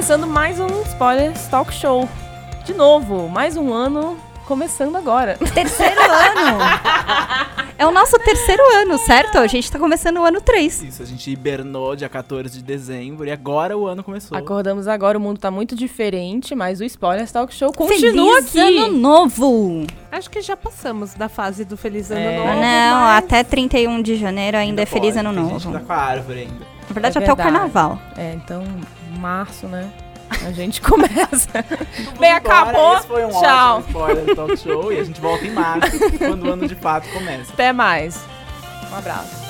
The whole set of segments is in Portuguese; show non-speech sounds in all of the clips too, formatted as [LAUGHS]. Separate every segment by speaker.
Speaker 1: começando mais um Spoilers Talk Show. De novo, mais um ano começando agora. [LAUGHS]
Speaker 2: Terceiro ano! É o nosso terceiro ano, certo? A gente tá começando o ano 3.
Speaker 3: Isso, a gente hibernou dia 14 de dezembro e agora o ano começou.
Speaker 1: Acordamos agora, o mundo tá muito diferente, mas o Spoilers Talk Show continua
Speaker 2: Feliz
Speaker 1: aqui.
Speaker 2: ano novo!
Speaker 4: Acho que já passamos da fase do Feliz Ano
Speaker 1: É.
Speaker 4: Novo.
Speaker 2: Não,
Speaker 4: mas-
Speaker 2: até 31 de janeiro ainda, é Feliz
Speaker 3: pode,
Speaker 2: Ano Novo.
Speaker 3: gente que tá com a árvore ainda.
Speaker 2: Na verdade,
Speaker 1: É
Speaker 2: até o
Speaker 1: verdade.
Speaker 2: carnaval.
Speaker 1: É, então, março, né? A gente [LAUGHS] começa. Bem, acabou.
Speaker 3: Esse foi um
Speaker 1: Tchau.
Speaker 3: ótimo spoiler talk show e a gente volta em março, [LAUGHS] quando o ano de fato começa.
Speaker 1: Até mais. Um abraço.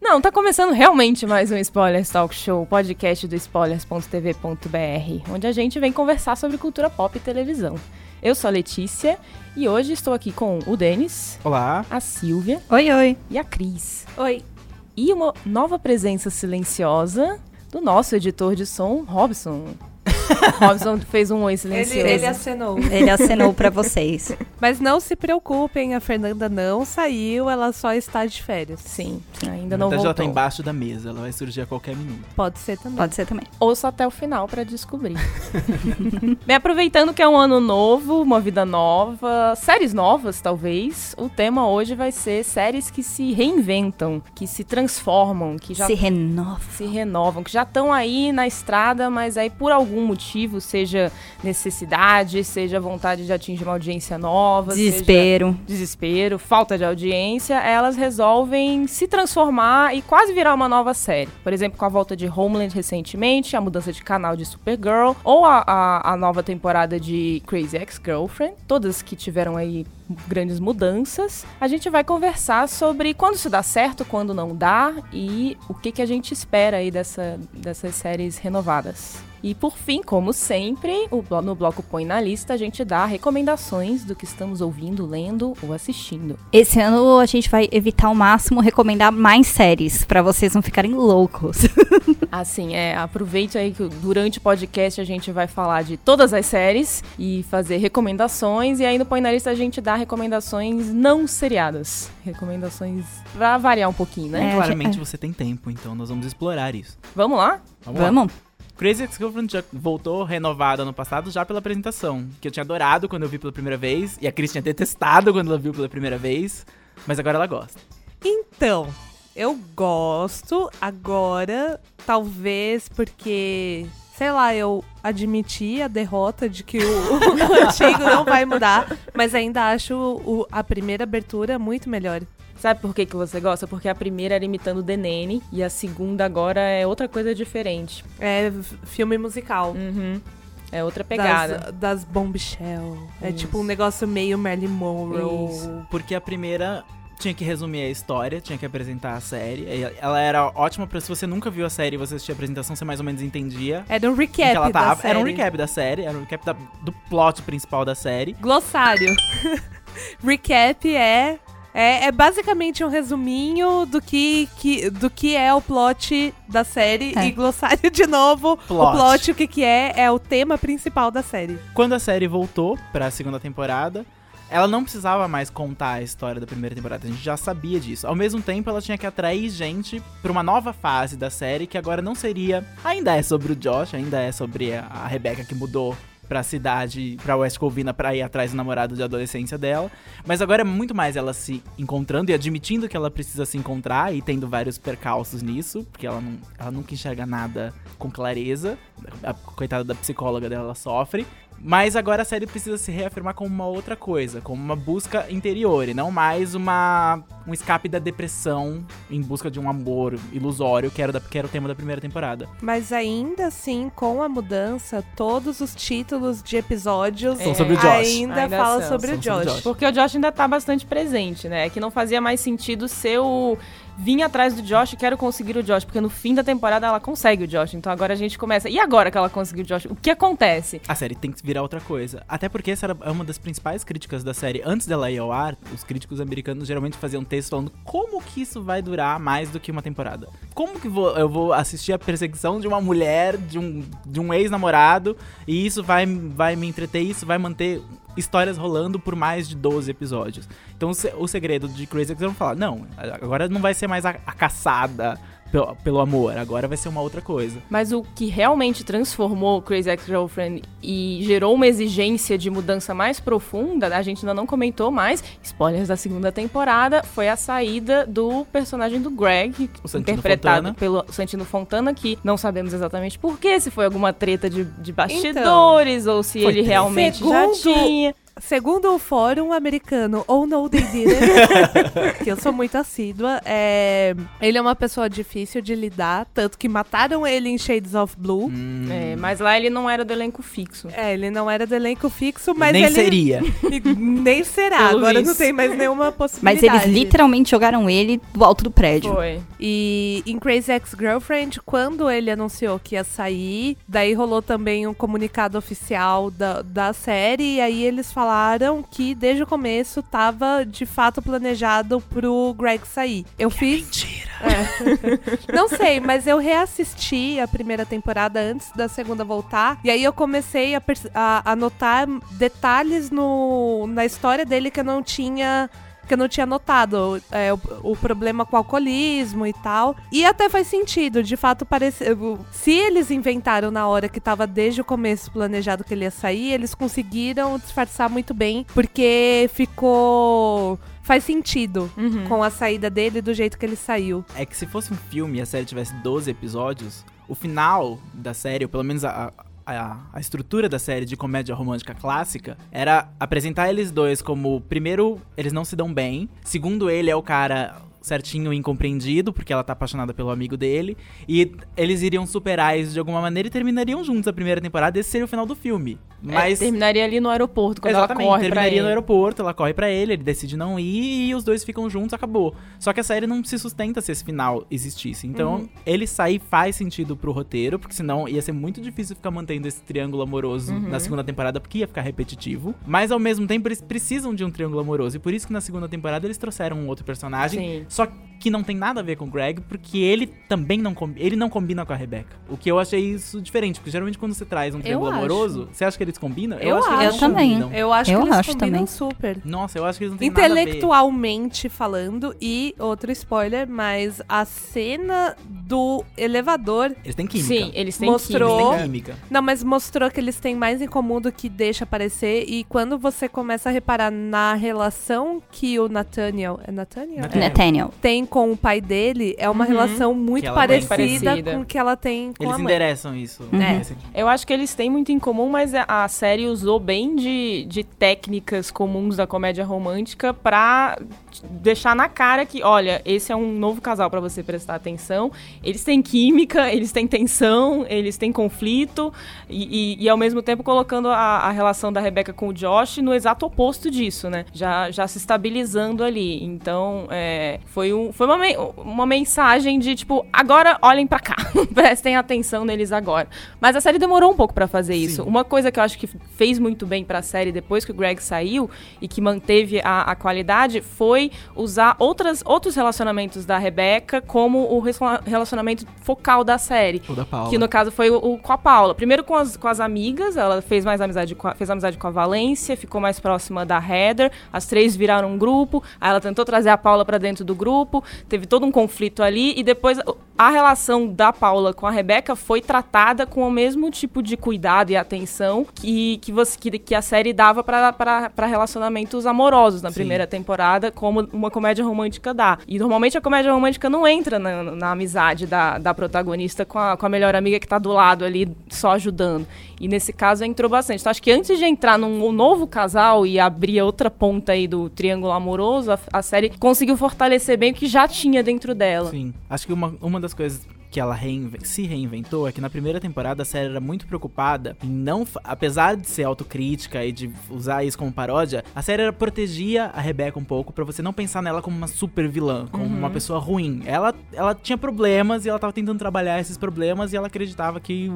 Speaker 1: Não, tá começando realmente mais um Spoilers Talk Show, podcast do spoilers.tv.br, onde a gente vem conversar sobre cultura pop e televisão. Eu sou a Letícia e hoje estou aqui com o Denis,
Speaker 3: Olá.
Speaker 1: a Silvia
Speaker 2: Oi, oi.
Speaker 1: e a Cris.
Speaker 4: Oi.
Speaker 1: E uma nova presença silenciosa do nosso editor de som, Robson. [LAUGHS] Robson fez um oi
Speaker 4: Ele,
Speaker 1: silencioso.
Speaker 4: ele acenou.
Speaker 2: Ele acenou pra vocês.
Speaker 4: Mas não se preocupem, a Fernanda não saiu, ela só está de férias.
Speaker 1: Sim, ainda não
Speaker 3: verdade, ela tá
Speaker 1: voltou.
Speaker 3: embaixo da mesa, ela vai surgir a qualquer minuto.
Speaker 4: Pode ser também.
Speaker 2: Pode ser também.
Speaker 1: Ouça até o final pra descobrir. [LAUGHS] Bem, aproveitando que é um ano novo, uma vida nova, séries novas, talvez. O tema hoje vai ser séries que se reinventam, que se transformam, que já
Speaker 2: Se renova.
Speaker 1: se renovam, que já estão aí na estrada, mas aí por algum motivo, seja necessidade, seja vontade de atingir uma audiência nova,
Speaker 2: Desespero.
Speaker 1: desespero, falta de audiência, elas resolvem se transformar e quase virar uma nova série. Por exemplo, com a volta de Homeland recentemente, a mudança de canal de Supergirl, ou a, a, a nova temporada de Crazy Ex-Girlfriend, todas que tiveram aí grandes mudanças. A gente vai conversar sobre quando isso dá certo, quando não dá e o que, que a gente espera aí dessa, dessas séries renovadas. E por fim, como sempre, no bloco Põe na Lista, a gente dá recomendações do que estamos ouvindo, lendo ou assistindo.
Speaker 2: Esse ano a gente vai evitar ao máximo recomendar mais séries, pra vocês não ficarem loucos. [LAUGHS]
Speaker 1: Assim, é, aproveite aí que durante o podcast a gente vai falar de todas as séries e fazer recomendações. E aí no Põe na Lista a gente dá recomendações não seriadas. Recomendações pra variar um pouquinho, né?
Speaker 2: É,
Speaker 3: Claramente
Speaker 2: é.
Speaker 3: você tem tempo, então nós vamos explorar isso.
Speaker 1: Vamos lá?
Speaker 3: lá.
Speaker 2: Vamos?
Speaker 3: Crazy Ex-Girlfriend já voltou renovada ano passado já pela apresentação, que eu tinha adorado quando eu vi pela primeira vez, e a Cris tinha detestado quando ela viu pela primeira vez, mas agora ela gosta.
Speaker 4: Então, eu gosto agora, talvez porque, sei lá, eu admiti a derrota de que o, [LAUGHS] o antigo não vai mudar, mas ainda acho o- a primeira abertura muito melhor.
Speaker 1: Sabe por que, que você gosta? Porque a primeira era imitando o The Nanny e a segunda agora é outra coisa diferente.
Speaker 4: É filme musical.
Speaker 1: Uhum. É outra pegada.
Speaker 4: Das, das Bombshell. É tipo um negócio meio Marilyn Monroe.
Speaker 1: Isso.
Speaker 3: Porque a primeira tinha que resumir a história, tinha que apresentar a série. e Ela era ótima pra se você nunca viu a série e você assistia a apresentação, você mais ou menos entendia.
Speaker 4: Era um recap
Speaker 3: ela
Speaker 4: da
Speaker 3: tava.
Speaker 4: série.
Speaker 3: Era um recap da série, era um recap da- do plot principal da série.
Speaker 4: Glossário. [LAUGHS] recap é, é é basicamente um resuminho do que, que do que é o plot da série
Speaker 2: É.
Speaker 4: e glossário de novo.
Speaker 3: Plot.
Speaker 4: O plot o que que é é o tema principal da série.
Speaker 3: Quando a série voltou pra segunda temporada, ela não precisava mais contar a história da primeira temporada, a gente já sabia disso. Ao mesmo tempo, ela tinha que atrair gente pra uma nova fase da série, que agora não seria. Ainda é sobre o Josh, ainda é sobre a, a Rebecca que mudou pra cidade, pra West Covina, pra ir atrás do namorado de adolescência dela. Mas agora é muito mais ela se encontrando e admitindo que ela precisa se encontrar e tendo vários percalços nisso, porque ela, não, ela nunca enxerga nada com clareza. A coitada da psicóloga dela ela sofre. Mas agora a série precisa se reafirmar como uma outra coisa, como uma busca interior e não mais uma um escape da depressão em busca de um amor ilusório, que era, da, que era o tema da primeira temporada.
Speaker 4: Mas ainda assim, com a mudança, todos os títulos de episódios
Speaker 3: São sobre o Josh.
Speaker 4: ainda,
Speaker 1: Ainda
Speaker 4: falam
Speaker 1: são.
Speaker 4: sobre
Speaker 3: sobre o
Speaker 4: Josh.
Speaker 3: Josh.
Speaker 1: Porque o Josh ainda tá bastante presente, né? É que não fazia mais sentido ser o. Vim atrás do Josh, quero conseguir o Josh. Porque no fim da temporada ela consegue o Josh. Então agora a gente começa. E agora que ela conseguiu o Josh? O que acontece?
Speaker 3: A série tem que virar outra coisa. Até porque essa era uma das principais críticas da série. Antes dela ir ao ar, os críticos americanos geralmente faziam texto falando como que isso vai durar mais do que uma temporada. Como que vou- eu vou assistir a perseguição de uma mulher, de um, de um ex-namorado, e isso vai, vai me entreter, isso vai manter histórias rolando por mais de 12 episódios. Então o, se- o segredo de Crazy Ex-Girlfriend falar, não, agora não vai ser mais a, a caçada pelo, pelo amor, agora vai ser uma outra coisa.
Speaker 1: Mas o que realmente transformou Crazy Ex-Girlfriend e gerou uma exigência de mudança mais profunda, a gente ainda não comentou mais, spoilers da segunda temporada, foi a saída do personagem do Greg, interpretado
Speaker 3: Fontana.
Speaker 1: pelo Santino Fontana, que não sabemos exatamente porquê, se foi alguma treta de, de bastidores, ou se ele realmente já
Speaker 4: Segundo-
Speaker 1: tinha.
Speaker 4: Segundo o fórum americano, ou no they didn't, [LAUGHS] que eu sou muito assídua, é, ele é uma pessoa difícil de lidar, tanto que mataram ele em Shades of Blue.
Speaker 3: Hum,
Speaker 1: É, mas lá ele não era do elenco fixo.
Speaker 4: É, ele não era do elenco fixo, mas
Speaker 3: nem
Speaker 4: ele...
Speaker 3: seria. [LAUGHS]
Speaker 4: Nem será,
Speaker 1: Pelo
Speaker 4: agora não tem mais nenhuma [LAUGHS]
Speaker 2: Mas
Speaker 4: possibilidade.
Speaker 2: eles literalmente jogaram ele do alto do prédio.
Speaker 1: Foi.
Speaker 4: E em Crazy Ex-Girlfriend, quando ele anunciou que ia sair, daí rolou também um comunicado oficial da, da série, e aí eles falaram que desde o começo tava de fato planejado pro Greg sair. Eu fiz.
Speaker 3: Mentira. [LAUGHS]
Speaker 4: Não sei, mas eu reassisti a primeira temporada antes da segunda voltar. E aí eu comecei a, a, a notar detalhes no, na história dele que eu não tinha. Que eu não tinha notado. É, o, o problema com o alcoolismo e tal. E até faz sentido. De fato, parece. Se eles inventaram na hora que tava desde o começo planejado que ele ia sair, eles conseguiram disfarçar muito bem. Porque ficou. Faz sentido
Speaker 1: Uhum.
Speaker 4: com a saída dele do jeito que ele saiu.
Speaker 3: É que se fosse um filme e a série tivesse 12 episódios, o final da série, ou pelo menos a, a, a estrutura da série de comédia romântica clássica, era apresentar eles dois como, primeiro, eles não se dão bem, segundo, ele é o cara certinho e incompreendido, porque ela tá apaixonada pelo amigo dele, e eles iriam superar isso de alguma maneira e terminariam juntos a primeira temporada, esse seria o final do filme. Mas...
Speaker 1: É, terminaria ali no aeroporto, quando
Speaker 3: Exatamente,
Speaker 1: ela corre pra
Speaker 3: terminaria
Speaker 1: ele.
Speaker 3: no aeroporto, ela corre pra ele, ele decide não ir e os dois ficam juntos, acabou. Só que a série não se sustenta se esse final existisse. Então,
Speaker 1: Uhum.
Speaker 3: ele sair faz sentido pro roteiro, porque senão ia ser muito difícil ficar mantendo esse triângulo amoroso
Speaker 1: Uhum.
Speaker 3: na segunda temporada, porque ia ficar repetitivo. Mas ao mesmo tempo, eles precisam de um triângulo amoroso. E por isso que na segunda temporada eles trouxeram um outro personagem.
Speaker 1: Sim.
Speaker 3: Só que não tem nada a ver com o Greg, porque ele também não, ele não combina com a Rebecca. O que eu achei isso diferente, porque geralmente quando você traz um triângulo amoroso, você acha que eles combinam?
Speaker 4: Eu
Speaker 3: acho que
Speaker 4: acho.
Speaker 3: eles
Speaker 2: Eu também.
Speaker 3: combinam.
Speaker 4: Eu acho
Speaker 2: Eu
Speaker 4: que eles
Speaker 2: acho
Speaker 4: combinam
Speaker 2: também.
Speaker 4: super.
Speaker 3: Nossa, eu acho que eles não têm nada a ver.
Speaker 4: Intelectualmente falando, e outro spoiler, mas a cena do elevador.
Speaker 3: Eles têm química.
Speaker 1: Sim, eles têm
Speaker 4: Mostrou-
Speaker 3: Eles
Speaker 1: química.
Speaker 3: têm química.
Speaker 4: Não, mas mostrou que eles têm mais em comum do que deixa aparecer. E quando você começa a reparar na relação que o Nathaniel. É Nathaniel?
Speaker 3: Nathaniel.
Speaker 2: Nathaniel.
Speaker 4: Tem com o pai dele, é uma
Speaker 1: Uhum.
Speaker 4: relação muito
Speaker 3: ela tem.
Speaker 4: parecida,
Speaker 1: Parecida.
Speaker 4: com o que ela tem com
Speaker 3: Eles
Speaker 4: a mãe.
Speaker 3: endereçam isso.
Speaker 2: Uhum.
Speaker 4: É.
Speaker 1: Eu acho que eles têm muito em comum, mas a- série usou bem de, de técnicas comuns da comédia romântica pra deixar na cara que, olha, esse é um novo casal pra você prestar atenção. Eles têm química, eles têm tensão, eles têm conflito e, e- e, ao mesmo tempo colocando a, a relação da Rebecca com o Josh no exato oposto disso, né? Já, já se estabilizando ali. Então, é, foi, um, foi uma, men- uma mensagem de tipo, agora olhem pra cá, [LAUGHS] prestem atenção neles agora. Mas a série demorou um pouco pra fazer isso.
Speaker 3: Sim.
Speaker 1: Uma coisa que eu acho que fez muito bem pra série depois que o Greg saiu e que manteve a, a qualidade foi usar outras, outros relacionamentos da Rebecca como o relacionamento focal da série.
Speaker 3: O da Paula.
Speaker 1: Que no caso foi o, o- com a Paula. Primeiro com as, com as amigas, ela fez mais amizade com a, fez amizade com a Valência, ficou mais próxima da Heather. As três viraram um grupo. Aí ela tentou trazer a Paula pra dentro do grupo. Teve todo um conflito ali. E depois a relação da Paula com a Rebeca foi tratada com o mesmo tipo de cuidado e atenção que, que, você, que, que a série dava para relacionamentos amorosos na
Speaker 3: Sim.
Speaker 1: primeira temporada, como uma comédia romântica dá. E normalmente a comédia romântica não entra na, na amizade da, da protagonista com a, com a melhor amiga que tá do lado ali só ajudando. E nesse caso entrou bastante. Então acho que antes de entrar num novo casal e abrir outra ponta aí do triângulo amoroso, a, a série conseguiu fortalecer bem o que já tinha dentro dela.
Speaker 3: Sim. Acho que uma, uma das coisas que ela reinve- se reinventou é que na primeira temporada a série era muito preocupada em não. Apesar de ser autocrítica e de usar isso como paródia, a série era, protegia a Rebeca um pouco pra você não pensar nela como uma super vilã, como uma pessoa ruim. Ela, ela tinha problemas e ela tava tentando trabalhar esses problemas e ela acreditava que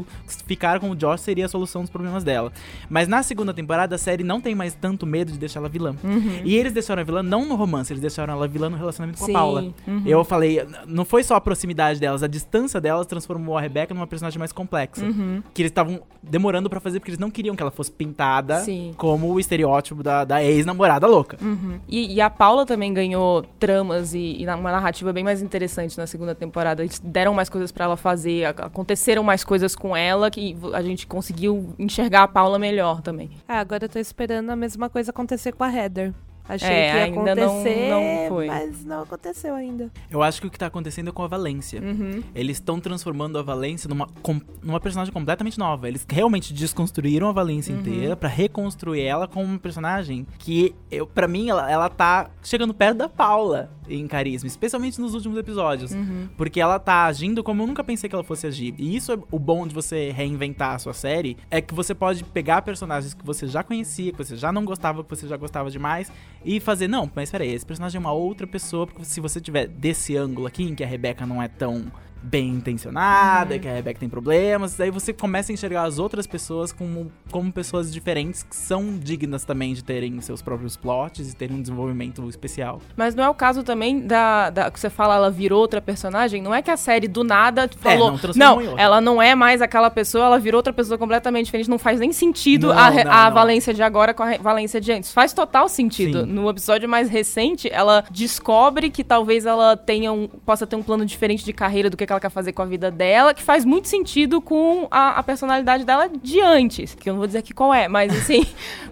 Speaker 3: ficar com o Josh seria a solução dos problemas dela. Mas na segunda temporada a série não tem mais tanto medo de deixar ela vilã. E eles deixaram a vilã não no romance, eles deixaram ela vilã no relacionamento com
Speaker 1: Sim.
Speaker 3: a Paula.
Speaker 1: Uhum.
Speaker 3: Eu falei, não foi só a proximidade delas, a distância delas transformou a Rebeca numa personagem mais complexa.
Speaker 1: Uhum.
Speaker 3: Que eles estavam demorando pra fazer porque eles não queriam que ela fosse pintada
Speaker 1: Sim.
Speaker 3: como o estereótipo da, da ex-namorada louca.
Speaker 1: Uhum. E, e a Paula também ganhou tramas e, e uma narrativa bem mais interessante na segunda temporada. Eles deram mais coisas pra ela fazer, aconteceram mais coisas com ela que a gente conseguiu enxergar a Paula melhor também.
Speaker 4: Ah, agora eu tô esperando a mesma coisa acontecer com a Heather. Achei
Speaker 1: É,
Speaker 4: que ia
Speaker 1: ainda não-
Speaker 4: acontecer,
Speaker 1: não foi.
Speaker 4: mas não aconteceu ainda.
Speaker 3: Eu acho que o que tá acontecendo é com a Valência.
Speaker 1: Uhum.
Speaker 3: Eles estão transformando a Valência numa, com- numa personagem completamente nova. Eles realmente desconstruíram a Valência
Speaker 1: Uhum.
Speaker 3: inteira pra reconstruir ela como uma personagem que, eu, para mim, ela, ela tá chegando perto da Paula em carisma, especialmente nos últimos episódios.
Speaker 1: Uhum.
Speaker 3: Porque ela tá agindo como eu nunca pensei que ela fosse agir. E isso é o bom de você reinventar a sua série, é que você pode pegar personagens que você já conhecia, que você já não gostava, que você já gostava demais, e fazer, não, mas peraí, esse personagem é uma outra pessoa, porque se você tiver desse ângulo aqui, em que a Rebeca não é tão bem intencionada, que a Rebeca tem problemas, daí você começa a enxergar as outras pessoas como, como pessoas diferentes que são dignas também de terem seus próprios plots e terem um desenvolvimento especial.
Speaker 1: Mas não é o caso também da, da que você fala, ela virou outra personagem. Não é que a série do nada falou.
Speaker 3: não transformou em outra.
Speaker 1: ela não é mais aquela pessoa, ela virou outra pessoa completamente diferente. Não faz nem sentido
Speaker 3: Não,
Speaker 1: a,
Speaker 3: não,
Speaker 1: a
Speaker 3: não.
Speaker 1: Valência de agora com a Valência de antes. Faz total sentido.
Speaker 3: Sim.
Speaker 1: No episódio mais recente, ela descobre que talvez ela tenha um, possa ter um plano diferente de carreira do que, que ela quer fazer com a vida dela, que faz muito sentido com a, a personalidade dela de antes. Que eu não vou dizer aqui qual é, mas [LAUGHS] assim.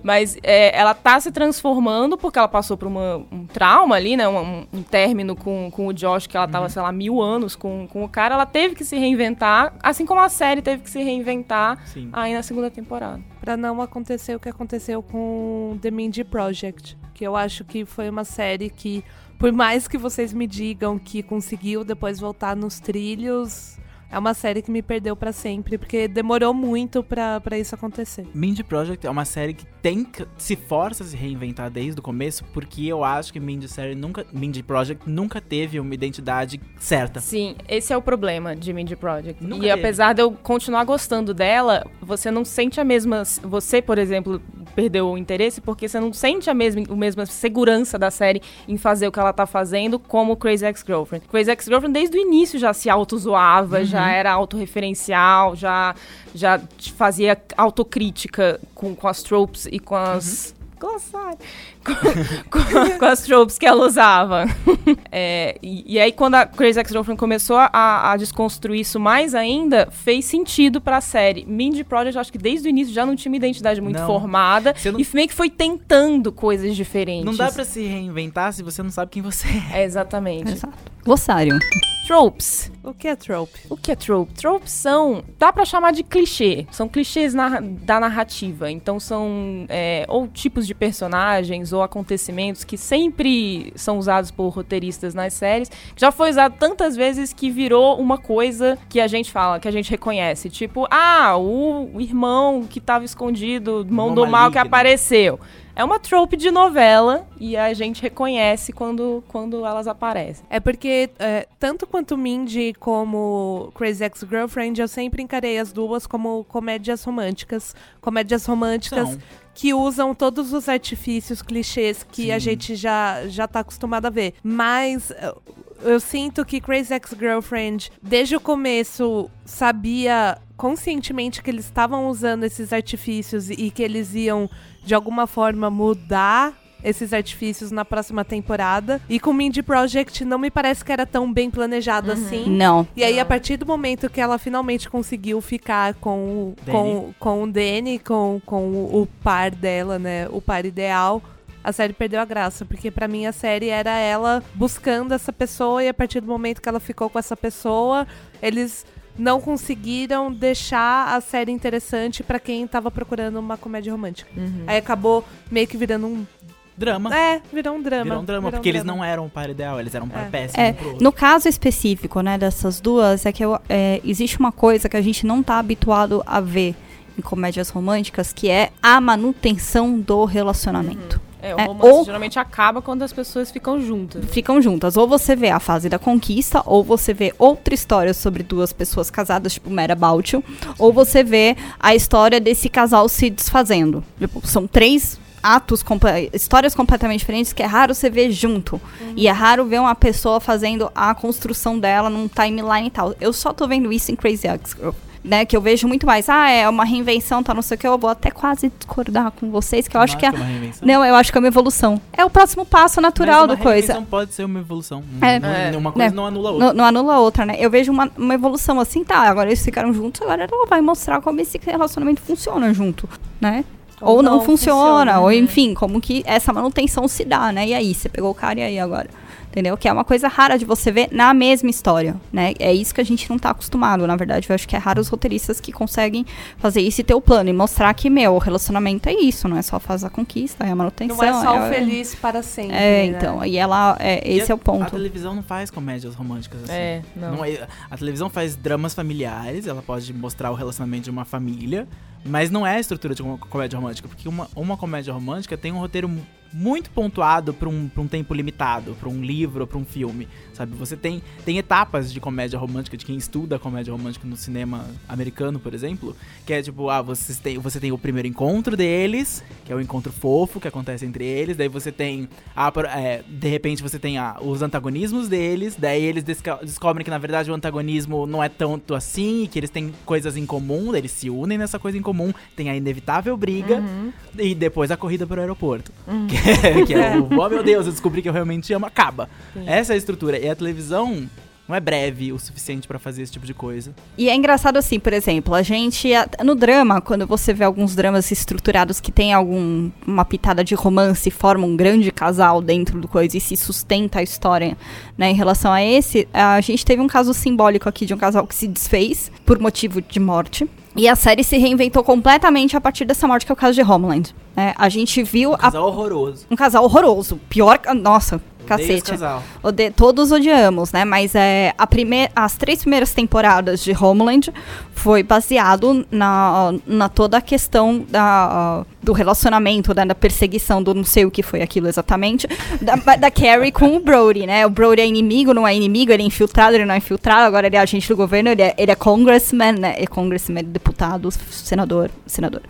Speaker 1: mas é, ela tá se transformando porque ela passou por uma- um trauma ali, né? Um, um término com, com o Josh, que ela tava, sei lá, mil anos com, com o cara. Ela teve que se reinventar, assim como a série teve que se reinventar
Speaker 3: Sim.
Speaker 1: aí na segunda temporada.
Speaker 4: Pra não acontecer o que aconteceu com The Mindy Project, que eu acho que foi uma série que, por mais que vocês me digam que conseguiu depois voltar nos trilhos, é uma série que me perdeu pra sempre, porque demorou muito pra pra isso acontecer.
Speaker 3: Mindy Project é uma série que tem que se força a se reinventar desde o começo, porque eu acho que Mindy série nunca, Mindy Project nunca teve uma identidade certa.
Speaker 1: Sim, esse é o problema de Mindy Project.
Speaker 3: Nunca
Speaker 1: e
Speaker 3: teve.
Speaker 1: apesar de eu continuar gostando dela, você não sente a mesma. Você, por exemplo, perdeu o interesse porque você não sente a mesma, a mesma segurança da série em fazer o que ela tá fazendo, como Crazy Ex-Girlfriend. Crazy Ex-Girlfriend, desde o início, já se auto-zoava, já era autorreferencial, já, já fazia autocrítica com, com as tropes e com as. Glossário. [LAUGHS] Com, com- com as tropes que ela usava. [LAUGHS] É, e, e aí, quando a Crazy Ex-Girlfriend começou a, a desconstruir isso mais ainda, fez sentido pra série. Mindy Project, acho que desde o início já não tinha uma identidade muito
Speaker 3: Não.
Speaker 1: formada.
Speaker 3: Não-
Speaker 1: E meio que foi tentando coisas diferentes.
Speaker 3: Não dá pra se reinventar se você não sabe quem você é.
Speaker 1: É, exatamente.
Speaker 2: Exato. Glossário.
Speaker 1: Tropes.
Speaker 4: O que é trope?
Speaker 1: O que é trope? Tropes são. Dá pra chamar de clichê. São clichês narra- da narrativa. Então são é, ou tipos de personagens ou acontecimentos que sempre são usados por roteiristas nas séries. Já foi usado tantas vezes que virou uma coisa que a gente fala, que a gente reconhece. Tipo, ah, o irmão que tava escondido, Irmão do mal que apareceu. É uma trope de novela e a gente reconhece quando, quando elas aparecem.
Speaker 4: É porque, é, tanto quanto Mindy como Crazy Ex-Girlfriend, eu sempre encarei as duas como comédias românticas. Comédias românticas
Speaker 3: São.
Speaker 4: que usam todos os artifícios, clichês que a
Speaker 3: Sim.
Speaker 4: gente já, já tá acostumado a ver. Mas eu, eu sinto que Crazy Ex-Girlfriend, desde o começo, sabia conscientemente que eles estavam usando esses artifícios e que eles iam, de alguma forma, mudar esses artifícios na próxima temporada. E com Mindy Project não me parece que era tão bem planejado assim.
Speaker 2: Não.
Speaker 4: E aí, a partir do momento que ela finalmente conseguiu ficar com, o-
Speaker 3: Danny.
Speaker 4: com, com o Danny, com, com o, o par dela, né? O par ideal, a série perdeu a graça. Porque pra mim a série era ela buscando essa pessoa e a partir do momento que ela ficou com essa pessoa, eles não conseguiram deixar a série interessante pra quem tava procurando uma comédia romântica. Aí acabou meio que virando um.
Speaker 3: Drama.
Speaker 4: É, virou um drama.
Speaker 3: Virou um drama,
Speaker 4: Virou
Speaker 3: porque eles
Speaker 4: drama.
Speaker 3: não eram um par ideal, eles eram um par
Speaker 4: É.
Speaker 3: péssimo
Speaker 2: É,
Speaker 3: um
Speaker 2: no caso específico, né, dessas duas, é que eu- é, existe uma coisa que a gente não tá habituado a ver em comédias românticas, que é a manutenção do relacionamento.
Speaker 1: É, o
Speaker 2: É,
Speaker 1: romance
Speaker 2: ou-
Speaker 1: geralmente acaba quando as pessoas ficam juntas.
Speaker 2: Ficam juntas. Ou você vê a fase da conquista, ou você vê outra história sobre duas pessoas casadas, tipo Mera You, ou você vê a história desse casal se desfazendo. Tipo, são três atos, compa- histórias completamente diferentes que é raro você ver junto. E é raro ver uma pessoa fazendo a construção dela num timeline e tal. Eu só tô vendo isso em Crazy Ex-Girl. Né, que eu vejo muito mais, ah, é uma reinvenção, tá, não sei o que, eu vou até quase discordar com vocês, que eu acho que é,
Speaker 3: uma reinvenção.
Speaker 2: não, eu acho que é uma evolução. É o próximo passo natural do
Speaker 3: uma
Speaker 2: coisa.
Speaker 3: reinvenção pode ser uma evolução.
Speaker 2: É.
Speaker 3: Não-
Speaker 1: É.
Speaker 3: Uma coisa
Speaker 2: Né.
Speaker 3: não anula a outra.
Speaker 2: Não, não anula a outra, né? Eu vejo uma, uma evolução assim, tá, agora eles ficaram juntos, agora ela vai mostrar como esse relacionamento funciona junto, né? Ou, não, funciona, ou enfim, como que essa manutenção se dá, né? E aí, você pegou o cara e aí agora? Entendeu? Que é uma coisa rara de você ver na mesma história, né? É isso que a gente não tá acostumado, na verdade. Eu acho que é raro os roteiristas que conseguem fazer isso e ter o plano e mostrar que, meu, o relacionamento é isso, não é só fazer a conquista, é a manutenção.
Speaker 4: Não é só o
Speaker 2: é-
Speaker 4: feliz para sempre.
Speaker 2: É,
Speaker 4: né?
Speaker 2: então, e ela, é,
Speaker 3: E
Speaker 2: esse
Speaker 3: a-
Speaker 2: é o ponto.
Speaker 3: A televisão não faz comédias românticas assim.
Speaker 1: É, não.
Speaker 3: é- a televisão faz dramas familiares, ela pode mostrar o relacionamento de uma família, mas não é a estrutura de uma comédia romântica, porque uma, uma comédia romântica tem um roteiro mu- muito pontuado para um, um tempo limitado, para um livro para um filme, sabe? Você tem, tem etapas de comédia romântica, de quem estuda comédia romântica no cinema americano, por exemplo, que é tipo, ah, você tem, você tem o primeiro encontro deles, que é o encontro fofo que acontece entre eles, daí você tem, a, é, de repente você tem a- os antagonismos deles, daí eles descobrem que na verdade o antagonismo não é tanto assim, e que eles têm coisas em comum, daí eles se unem nessa coisa em comum, tem a inevitável briga, e depois a corrida pro aeroporto. [LAUGHS] Que, é- que é o, [LAUGHS] oh meu Deus, eu descobri que eu realmente amo, acaba. Essa é a estrutura. E a televisão não é breve o suficiente pra fazer esse tipo de coisa.
Speaker 2: E é engraçado assim, por exemplo, a gente a- no drama, quando você vê alguns dramas estruturados que tem algum uma pitada de romance, forma um grande casal dentro do coisa e se sustenta a história, né, em relação a esse, a gente teve um caso simbólico aqui de um casal que se desfez por motivo de morte. E a série se reinventou completamente a partir dessa morte, que é o caso de Homeland. né? a gente viu a-
Speaker 3: Casal horroroso.
Speaker 2: um casal horroroso. Pior. Nossa, cacete. Ode- todos odiamos, né? Mas é, a as três primeiras temporadas de Homeland foi baseado na, na toda a questão da, do relacionamento, né, da perseguição do não sei o que foi aquilo exatamente, da, [LAUGHS] da Carrie com o Brody, né? O Brody é inimigo, não é inimigo, ele é infiltrado, ele não é infiltrado, agora ele é agente do governo, ele é, ele é congressman, né? É congressman, deputado, senador, senador.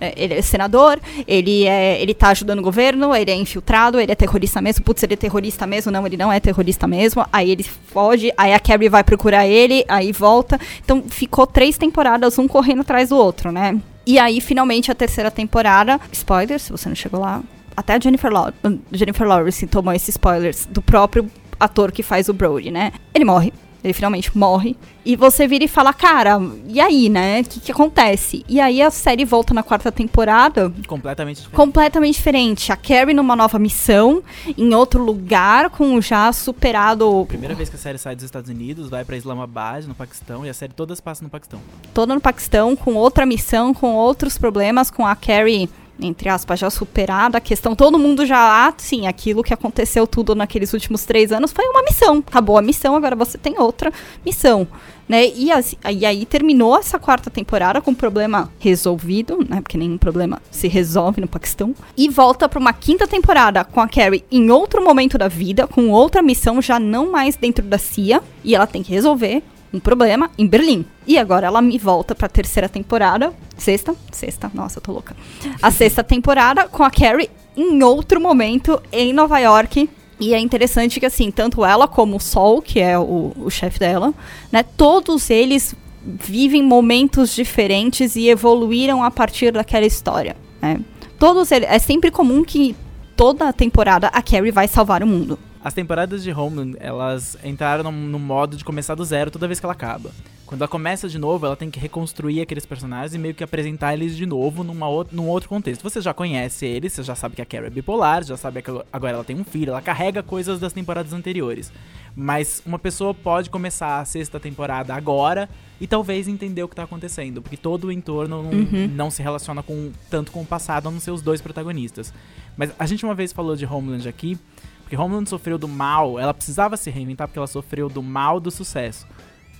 Speaker 2: É, ele é senador, ele, é, ele tá ajudando o governo, ele é infiltrado, ele é terrorista mesmo. Putz, ele é terrorista mesmo? Não, ele não é terrorista mesmo. Aí ele foge, aí a Carrie vai procurar ele, aí volta. Então ficou três temporadas, um correndo atrás do outro, né? E aí, finalmente, a terceira temporada. Spoiler, se você não chegou lá. Até a Jennifer, Law Jennifer Lawrence tomou esses spoilers do próprio ator que faz o Brody, né? Ele morre. Ele finalmente morre. E você vira e fala, cara, e aí, né? O que, que acontece? E aí a série volta na quarta temporada
Speaker 3: Completamente diferente.
Speaker 2: completamente diferente. A Carrie numa nova missão, em outro lugar, com já superado
Speaker 3: Primeira vez que a série sai dos Estados Unidos, vai pra Islamabad, no Paquistão, e a série todas passam no Paquistão.
Speaker 2: toda no Paquistão, com outra missão, com outros problemas, com a Carrie, entre aspas, já superada. A questão, todo mundo já, ah, sim, aquilo que aconteceu tudo naqueles últimos três anos foi uma missão. Acabou a missão, agora você tem outra missão. Né? E, assim, e aí terminou essa quarta temporada com o problema resolvido, né? Porque nenhum problema se resolve no Paquistão. E volta para uma quinta temporada com a Carrie em outro momento da vida, com outra missão, já não mais dentro da CIA. E ela tem que resolver um problema em Berlim. E agora ela me volta pra terceira temporada. Sexta? Sexta, nossa, eu tô louca. A sexta temporada com a Carrie em outro momento em Nova York. E é interessante que, assim, tanto ela como o Sol, que é o, o chefe dela, né, todos eles vivem momentos diferentes e evoluíram a partir daquela história, né? Todos eles, é sempre comum que toda temporada a Carrie vai salvar o mundo.
Speaker 3: As temporadas de Homeland, elas entraram no, no modo de começar do zero toda vez que ela acaba. Quando ela começa de novo, ela tem que reconstruir aqueles personagens e meio que apresentar eles de novo numa num outro contexto. Você já conhece eles, você já sabe que a Carrie é bipolar, já sabe que agora ela tem um filho, ela carrega coisas das temporadas anteriores. Mas uma pessoa pode começar a sexta temporada agora e talvez entender o que tá acontecendo, porque todo o entorno não, não se relaciona com tanto com o passado, a não ser os dois protagonistas. Mas a gente uma vez falou de Homeland aqui, porque Homeland sofreu do mal, ela precisava se reinventar porque ela sofreu do mal do sucesso.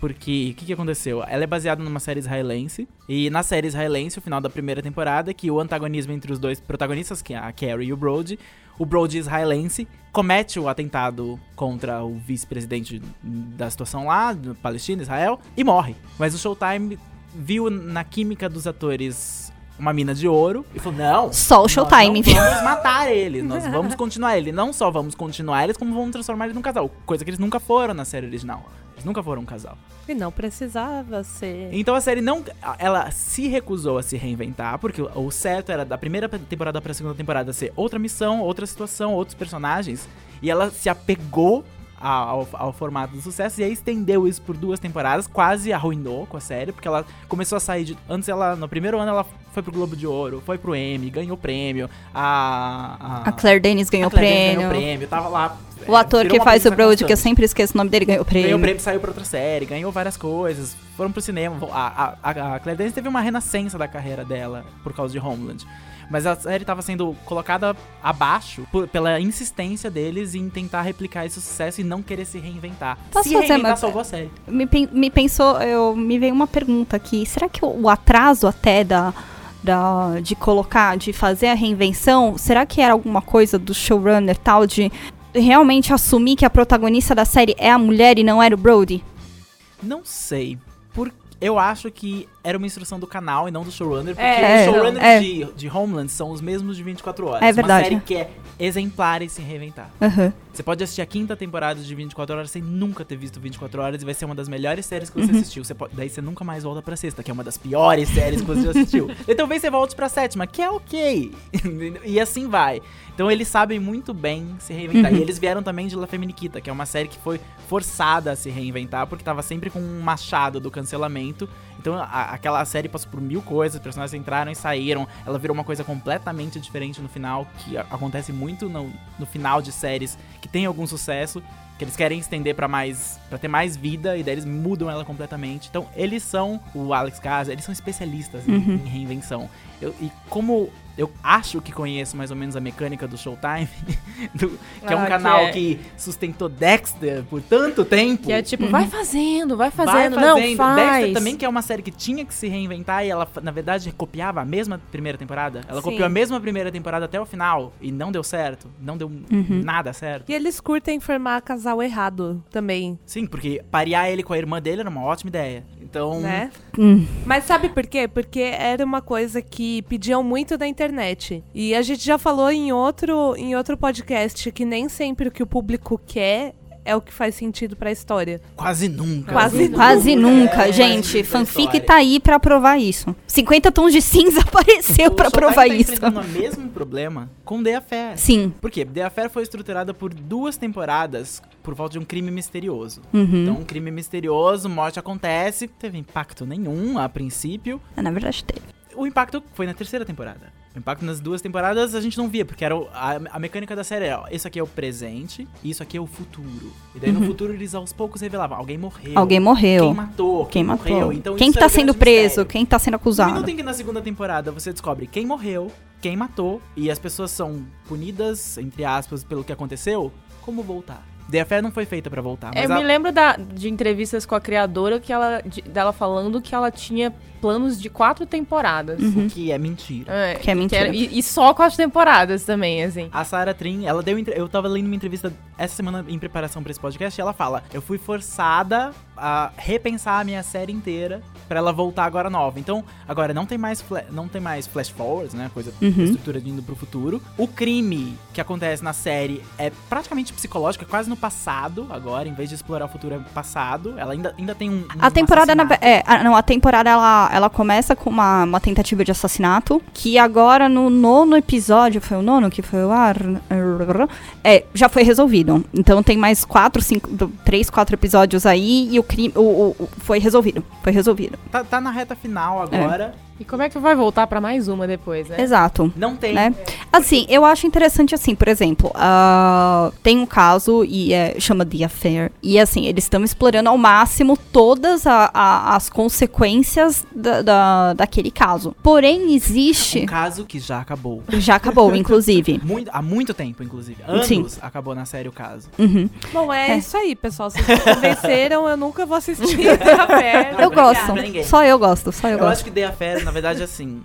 Speaker 3: Porque o que, que aconteceu? Ela é baseada numa série israelense. E na série israelense, o final da primeira temporada, que o antagonismo entre os dois protagonistas, que é a Carrie e o Brody, o Brody israelense comete o atentado contra o vice-presidente da situação lá, Palestina, Israel, e morre. Mas o Showtime viu na química dos atores uma mina de ouro e falou: não.
Speaker 2: Só o
Speaker 3: nós
Speaker 2: Showtime.
Speaker 3: não vamos matar eles, nós [LAUGHS] vamos continuar ele. Não só vamos continuar eles, como vamos transformar eles num casal. Coisa que eles nunca foram na série original. Nunca foram um casal.
Speaker 4: E não precisava ser.
Speaker 3: Então a série não. Ela se recusou a se reinventar, porque o- certo era da primeira temporada pra segunda temporada ser outra missão, outra situação, outros personagens. E ela se apegou ao, ao formato do sucesso e aí estendeu isso por duas temporadas, quase arruinou com a série, porque ela começou a sair de. Antes ela. No primeiro ano ela foi pro Globo de Ouro, foi pro Emmy, ganhou prêmio. A.
Speaker 2: A Claire Denis ganhou
Speaker 3: a Claire
Speaker 2: prêmio.
Speaker 3: ganhou prêmio, tava lá.
Speaker 2: O
Speaker 3: é,
Speaker 2: ator
Speaker 3: virou
Speaker 2: que faz o Brody, que eu sempre esqueço o nome dele, ganhou prêmio.
Speaker 3: Ganhou prêmio, saiu pra outra série, ganhou várias coisas, foram pro cinema. A, a, a Claire Danes teve uma renascença da carreira dela por causa de Homeland. Mas a série tava sendo colocada abaixo por- pela insistência deles em tentar replicar esse sucesso e não querer se reinventar.
Speaker 2: Posso
Speaker 3: se reinventar
Speaker 2: uma-
Speaker 3: salvou a série.
Speaker 2: Me, me pensou, eu, me veio uma pergunta aqui. Será que o, o atraso até da, da, de colocar, de fazer a reinvenção, será que era alguma coisa do showrunner tal de realmente assumir que a protagonista da série é a mulher e não era o Brody?
Speaker 3: Não sei. Por, eu acho que era uma instrução do canal e não do showrunner, porque
Speaker 1: É,
Speaker 3: os showrunners
Speaker 2: é.
Speaker 3: de, de Homeland são os mesmos de 24 horas.
Speaker 2: É verdade.
Speaker 3: Uma série que é exemplar em se reinventar.
Speaker 2: Aham.
Speaker 3: Você pode assistir a quinta temporada de 24 horas sem nunca ter visto 24 horas e vai ser uma das melhores séries que você
Speaker 2: Uhum.
Speaker 3: assistiu. Você pode- daí você nunca mais volta pra sexta, que é uma das piores séries que você já assistiu. [LAUGHS] e talvez você volte pra sétima, que é ok. [LAUGHS] e assim vai. Então eles sabem muito bem se reinventar.
Speaker 2: Uhum.
Speaker 3: E eles vieram também de La Feminiquita, que é uma série que foi forçada a se reinventar, porque tava sempre com um machado do cancelamento. Então a- aquela série passou por mil coisas, os personagens entraram e saíram. Ela virou uma coisa completamente diferente no final, que acontece muito no, no final de séries que tem algum sucesso, que eles querem estender pra mais, para ter mais vida e daí eles mudam ela completamente. Então eles são o Alex Casa, eles são especialistas em- em, reinvenção. Eu- e como eu acho que conheço mais ou menos a mecânica do Showtime, [LAUGHS] do- que é um
Speaker 1: Ah, que
Speaker 3: canal
Speaker 1: é-
Speaker 3: que sustentou Dexter por tanto tempo.
Speaker 1: Que é tipo, vai fazendo, vai
Speaker 3: Vai
Speaker 1: fazendo, não, faz.
Speaker 3: Dexter também, que é uma série que tinha que se reinventar e ela, na verdade, copiava a mesma primeira temporada. Ela
Speaker 4: Sim.
Speaker 3: copiou a mesma primeira temporada até o final e não deu certo. Não deu nada certo.
Speaker 4: E eles curtem formar casal errado também,
Speaker 3: Sim, porque parear ele com a irmã dele era uma ótima ideia. Então,
Speaker 4: né?
Speaker 2: Hum. [LAUGHS]
Speaker 4: Mas sabe por quê? Porque era uma coisa que pediam muito na internet. E a gente já falou em outro, em outro podcast que nem sempre o que o público quer é o que faz sentido pra história.
Speaker 3: quase nunca.
Speaker 4: Quase
Speaker 2: Quase nunca,
Speaker 3: É,
Speaker 2: gente.
Speaker 3: mas
Speaker 2: Fanfic
Speaker 3: história.
Speaker 2: tá aí pra provar isso. 50 tons de cinza [LAUGHS] apareceu pra
Speaker 3: Showtime
Speaker 2: provar
Speaker 3: tá
Speaker 2: isso.
Speaker 3: enfrentando o mesmo problema com The Affair.
Speaker 2: Sim.
Speaker 3: Por quê? The Affair foi estruturada por duas temporadas por volta de um crime misterioso.
Speaker 2: Uhum.
Speaker 3: Então, um crime misterioso, morte acontece, teve impacto nenhum a princípio.
Speaker 2: Na verdade, teve.
Speaker 3: O impacto foi na terceira temporada. O impacto nas duas temporadas a gente não via, porque era o- a, a mecânica da série era, ó, isso aqui é o presente e isso aqui é o futuro. E daí no futuro eles aos poucos revelavam, alguém morreu.
Speaker 2: Uhum. Alguém morreu.
Speaker 3: Quem matou,
Speaker 2: Quem
Speaker 3: quem,
Speaker 2: matou?
Speaker 3: morreu. Então,
Speaker 2: quem que tá
Speaker 3: era o
Speaker 2: sendo preso?
Speaker 3: mistério.
Speaker 2: Quem tá sendo acusado?
Speaker 3: minuto em que na segunda temporada você descobre quem morreu, quem matou, e as pessoas são punidas, entre aspas, pelo que aconteceu, como voltar? The Affair não foi feita pra voltar, mas
Speaker 1: Eu
Speaker 3: a-
Speaker 1: me lembro da- de entrevistas com a criadora que ela, de- dela falando que ela tinha planos de quatro temporadas.
Speaker 2: Uhum.
Speaker 3: que é mentira.
Speaker 1: É,
Speaker 2: Que é mentira.
Speaker 1: era- e, e só quatro temporadas também, assim.
Speaker 3: A Sarah Trin, ela deu. entre- Eu tava lendo uma entrevista essa semana em preparação pra esse podcast e ela fala: Eu fui forçada a repensar a minha série inteira pra ela voltar agora nova. Então, agora não tem mais não tem mais flash forwards, né, coisa
Speaker 2: Uhum.
Speaker 3: estrutura de indo pro futuro. O crime que acontece na série é praticamente psicológico, é quase no passado agora, em vez de explorar o futuro é passado. Ela ainda, ainda tem um, um
Speaker 2: A temporada, na, é, a- não, a temporada ela, ela começa com uma, uma tentativa de assassinato, que agora no nono episódio, foi o nono que foi o ar, é, já foi resolvido. Então tem mais quatro, cinco, três, quatro episódios aí e o crime, o, o- o- foi resolvido, foi resolvido.
Speaker 3: Tá, tá na reta final agora.
Speaker 1: E como é que vai voltar pra mais uma depois, né?
Speaker 2: Exato.
Speaker 3: Não tem.
Speaker 2: né? Assim, eu acho interessante assim, por exemplo, ah, tem um caso e é, chama The Affair e assim eles estão explorando ao máximo todas a- a- as consequências da, da- daquele caso. Porém
Speaker 3: Um
Speaker 2: existe,
Speaker 3: caso que já acabou.
Speaker 2: já acabou, [LAUGHS] inclusive.
Speaker 3: Muito, há muito tempo, inclusive. Anos
Speaker 2: Sim.
Speaker 3: acabou na série o caso.
Speaker 2: Uhum.
Speaker 4: Bom, é,
Speaker 2: É.
Speaker 4: isso aí, pessoal. Vocês convenceram, eu nunca vou assistir a [LAUGHS] Affair.
Speaker 2: Eu
Speaker 3: obrigado,
Speaker 2: gosto, só eu gosto, só eu,
Speaker 3: Eu,
Speaker 2: gosto.
Speaker 3: acho que The Affair, na verdade, assim.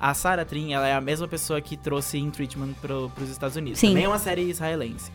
Speaker 3: A Sarah Trin, ela é a mesma pessoa que trouxe In Treatment pro, pros Estados Unidos.
Speaker 2: Sim.
Speaker 3: Também é uma série israelense.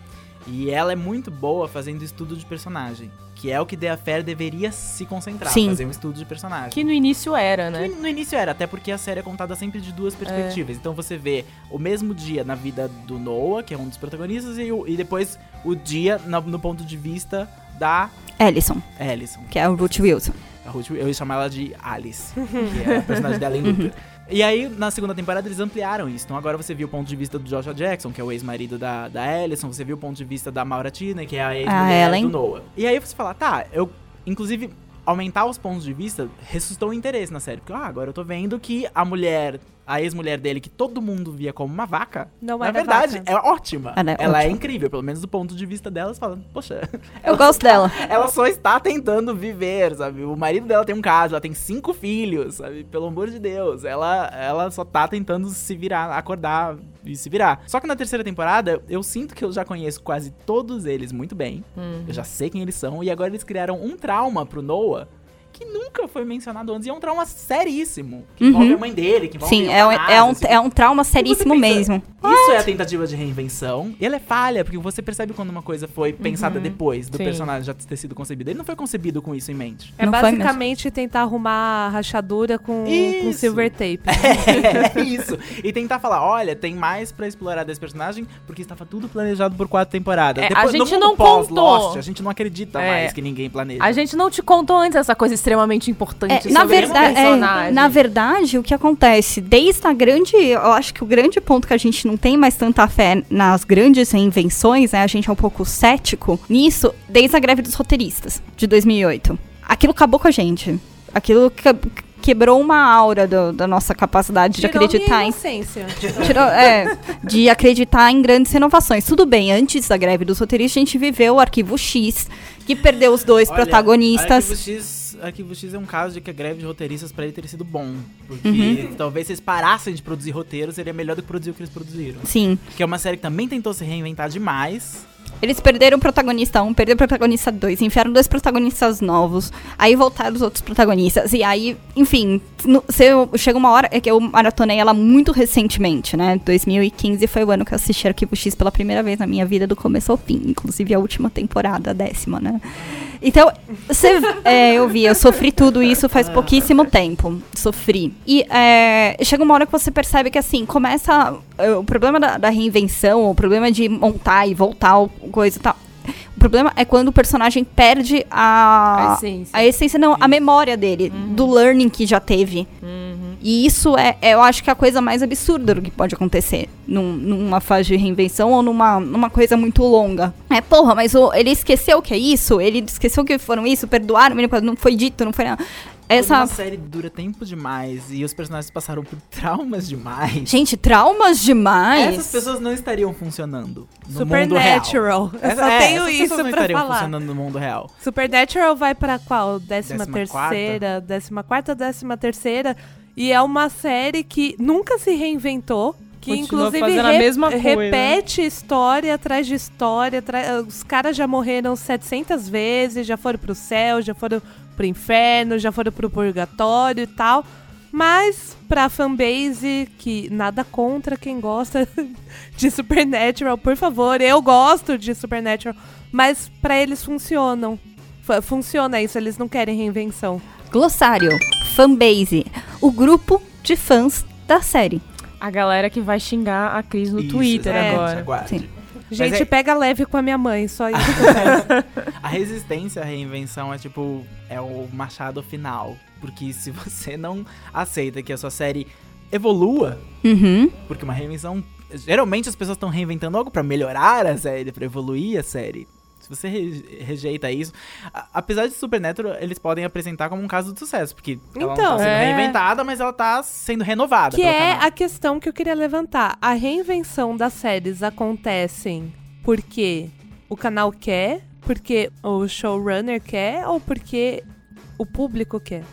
Speaker 3: E ela é muito boa fazendo estudo de personagem. Que é o que The Affair deveria se concentrar.
Speaker 2: Sim.
Speaker 3: Fazer um estudo de personagem.
Speaker 1: Que no início era,
Speaker 3: Que
Speaker 1: né?
Speaker 3: No no início era, até porque a série é contada sempre de duas perspectivas. Então você vê o mesmo dia na vida do Noah, que é um dos protagonistas, e, o- e depois o dia na- no ponto de vista da
Speaker 2: Ellison,
Speaker 3: Alison.
Speaker 2: que é o Ruth Wilson.
Speaker 3: A Ruth, eu ia chamar ela de Alice, que é a personagem dela em luta. [LAUGHS] E aí, na segunda temporada, eles ampliaram isso. Então agora você viu o ponto de vista do Joshua Jackson, que é o ex-marido da, da Alison. Você viu o ponto de vista da Maura Tina, que é a ex-mulher
Speaker 2: Ellen.
Speaker 3: do Noah. E aí você fala, tá, eu... Inclusive, aumentar os pontos de vista ressuscitou o interesse na série. Porque, ah, agora eu tô vendo que a mulher... A ex-mulher dele, que todo mundo via como uma vaca,
Speaker 4: Não
Speaker 3: na verdade,
Speaker 4: vaca.
Speaker 3: é ótima.
Speaker 2: Ela é
Speaker 3: é
Speaker 2: ótima.
Speaker 3: incrível, pelo menos do ponto de vista dela, você fala, poxa, [LAUGHS]
Speaker 2: Eu gosto dela. [LAUGHS]
Speaker 3: ela só está tentando viver, sabe? O marido dela tem um caso, ela tem cinco filhos, sabe? Pelo amor de Deus. Ela, ela só tá tentando se virar, acordar e se virar. Só que na terceira temporada, eu sinto que eu já conheço quase todos eles muito bem. Eu já sei quem eles são. E agora eles criaram um trauma pro Noah. Que nunca foi mencionado antes. E é um trauma seríssimo. Que
Speaker 2: Uhum.
Speaker 3: envolve a mãe dele, que envolve
Speaker 2: Sim, é, um-
Speaker 3: eutanásia,
Speaker 2: é, um,
Speaker 3: assim.
Speaker 2: é um trauma seríssimo
Speaker 3: pensa-
Speaker 2: mesmo.
Speaker 3: Isso é a tentativa de reinvenção. E ela é falha, porque você percebe quando uma coisa foi pensada depois do
Speaker 1: Sim.
Speaker 3: personagem já ter sido concebido. Ele não foi concebido com isso em mente.
Speaker 4: É
Speaker 2: Não
Speaker 4: basicamente tentar arrumar a rachadura com, com silver tape. [LAUGHS]
Speaker 3: É isso. E tentar falar, olha, tem mais pra explorar desse personagem, porque estava tudo planejado por quatro temporadas.
Speaker 1: É, a
Speaker 3: Depois, no
Speaker 1: gente
Speaker 3: mundo
Speaker 1: não contou.
Speaker 3: Lost, a gente não acredita
Speaker 1: É.
Speaker 3: mais que ninguém planeja.
Speaker 1: A gente não te contou antes essa coisa extremamente importante
Speaker 2: É, na, verdade,
Speaker 1: personagem.
Speaker 2: na verdade, o que acontece, desde a grande, eu acho que o grande ponto que a gente não tem mais tanta fé nas grandes reinvenções, né, a gente é um pouco cético nisso, desde a greve dos roteiristas, de 2008. Aquilo acabou com a gente. Aquilo quebrou uma aura do- da nossa capacidade de
Speaker 4: Tirou
Speaker 2: acreditar
Speaker 4: minha
Speaker 2: em
Speaker 4: inocência. [LAUGHS]
Speaker 2: Tirou- é, de acreditar em grandes renovações. Tudo bem, antes da greve dos roteiristas, a gente viveu o Arquivo X, que perdeu os dois
Speaker 3: Olha,
Speaker 2: protagonistas.
Speaker 3: Arquivo X, Arquivo X é um caso de que a greve de roteiristas pra ele teria sido bom. Porque
Speaker 2: Uhum.
Speaker 3: talvez se eles parassem de produzir roteiros, seria melhor do que produzir o que eles produziram.
Speaker 2: Sim.
Speaker 3: Que é uma série que também tentou se reinventar demais.
Speaker 2: Eles perderam o protagonista 1, perderam o protagonista 2, enfiaram dois protagonistas novos, aí voltaram os outros protagonistas, e aí, enfim, no- cê- chega uma hora, é que eu maratonei ela muito recentemente, né? 2015 foi o ano que eu assisti Arquivo X pela primeira vez na minha vida, do começo ao fim, inclusive a última temporada, a décima, né? Então, você, é, eu vi, eu sofri tudo isso faz pouquíssimo tempo. Sofri. E é, chega uma hora que você percebe que, assim, começa. é, o problema da, da reinvenção, o problema de montar e voltar, coisa e tal. O problema é quando o personagem perde a.
Speaker 1: A essência.
Speaker 2: A essência, não, a memória dele, do learning que já teve. E isso é, é, eu acho que é a coisa mais absurda do que pode acontecer num- numa fase de reinvenção ou numa, numa coisa muito longa. É, porra, mas o- ele esqueceu que é isso? Ele esqueceu que foram isso? Perdoaram ele? Não foi dito, não foi nada. Essa.
Speaker 3: uma série dura tempo demais e os personagens passaram por [LAUGHS] traumas demais.
Speaker 2: Gente, traumas demais.
Speaker 3: Essas pessoas não estariam funcionando no mundo real.
Speaker 4: Supernatural. Eu só
Speaker 3: É,
Speaker 4: tenho
Speaker 3: essas
Speaker 4: isso
Speaker 3: pessoas não
Speaker 4: pra
Speaker 3: estariam
Speaker 4: falar.
Speaker 3: funcionando no mundo real.
Speaker 4: Supernatural vai pra qual? Décima,
Speaker 3: Décima
Speaker 4: terceira, décima quarta, décima terceira. E é uma série que nunca se reinventou. Que
Speaker 1: Continua
Speaker 4: inclusive re-
Speaker 1: mesma coisa.
Speaker 4: repete história atrás de história. tra- Os caras já morreram 700 vezes, já foram pro céu, já foram pro inferno, já foram pro purgatório e tal. Mas pra fanbase, que nada contra quem gosta [LAUGHS] de Supernatural, por favor, eu gosto de Supernatural, mas pra eles funcionam. F- funciona isso, eles não querem reinvenção.
Speaker 2: Glossário. Fanbase. O grupo de fãs da série.
Speaker 1: A galera que vai xingar a Cris no
Speaker 3: Isso,
Speaker 1: Twitter
Speaker 4: é.
Speaker 1: agora.
Speaker 3: Aguarde.
Speaker 2: Sim.
Speaker 4: Gente,
Speaker 3: é-
Speaker 4: pega leve com a minha mãe, só isso. [LAUGHS]
Speaker 3: A resistência à reinvenção é tipo, é o machado final. Porque se você não aceita que a sua série evolua,
Speaker 2: Uhum.
Speaker 3: porque uma reinvenção. Geralmente as pessoas estão reinventando algo pra melhorar a série, pra evoluir a série. Se você re- rejeita isso. a- apesar de Supernatural, eles podem apresentar como um caso de sucesso. Porque ela não
Speaker 4: Então,
Speaker 3: tá sendo
Speaker 1: é.
Speaker 3: reinventada, mas ela tá sendo renovada.
Speaker 4: Que é
Speaker 3: canal.
Speaker 4: a questão que eu queria levantar. A reinvenção das séries acontecem porque o canal quer, porque o showrunner quer ou porque o público quer?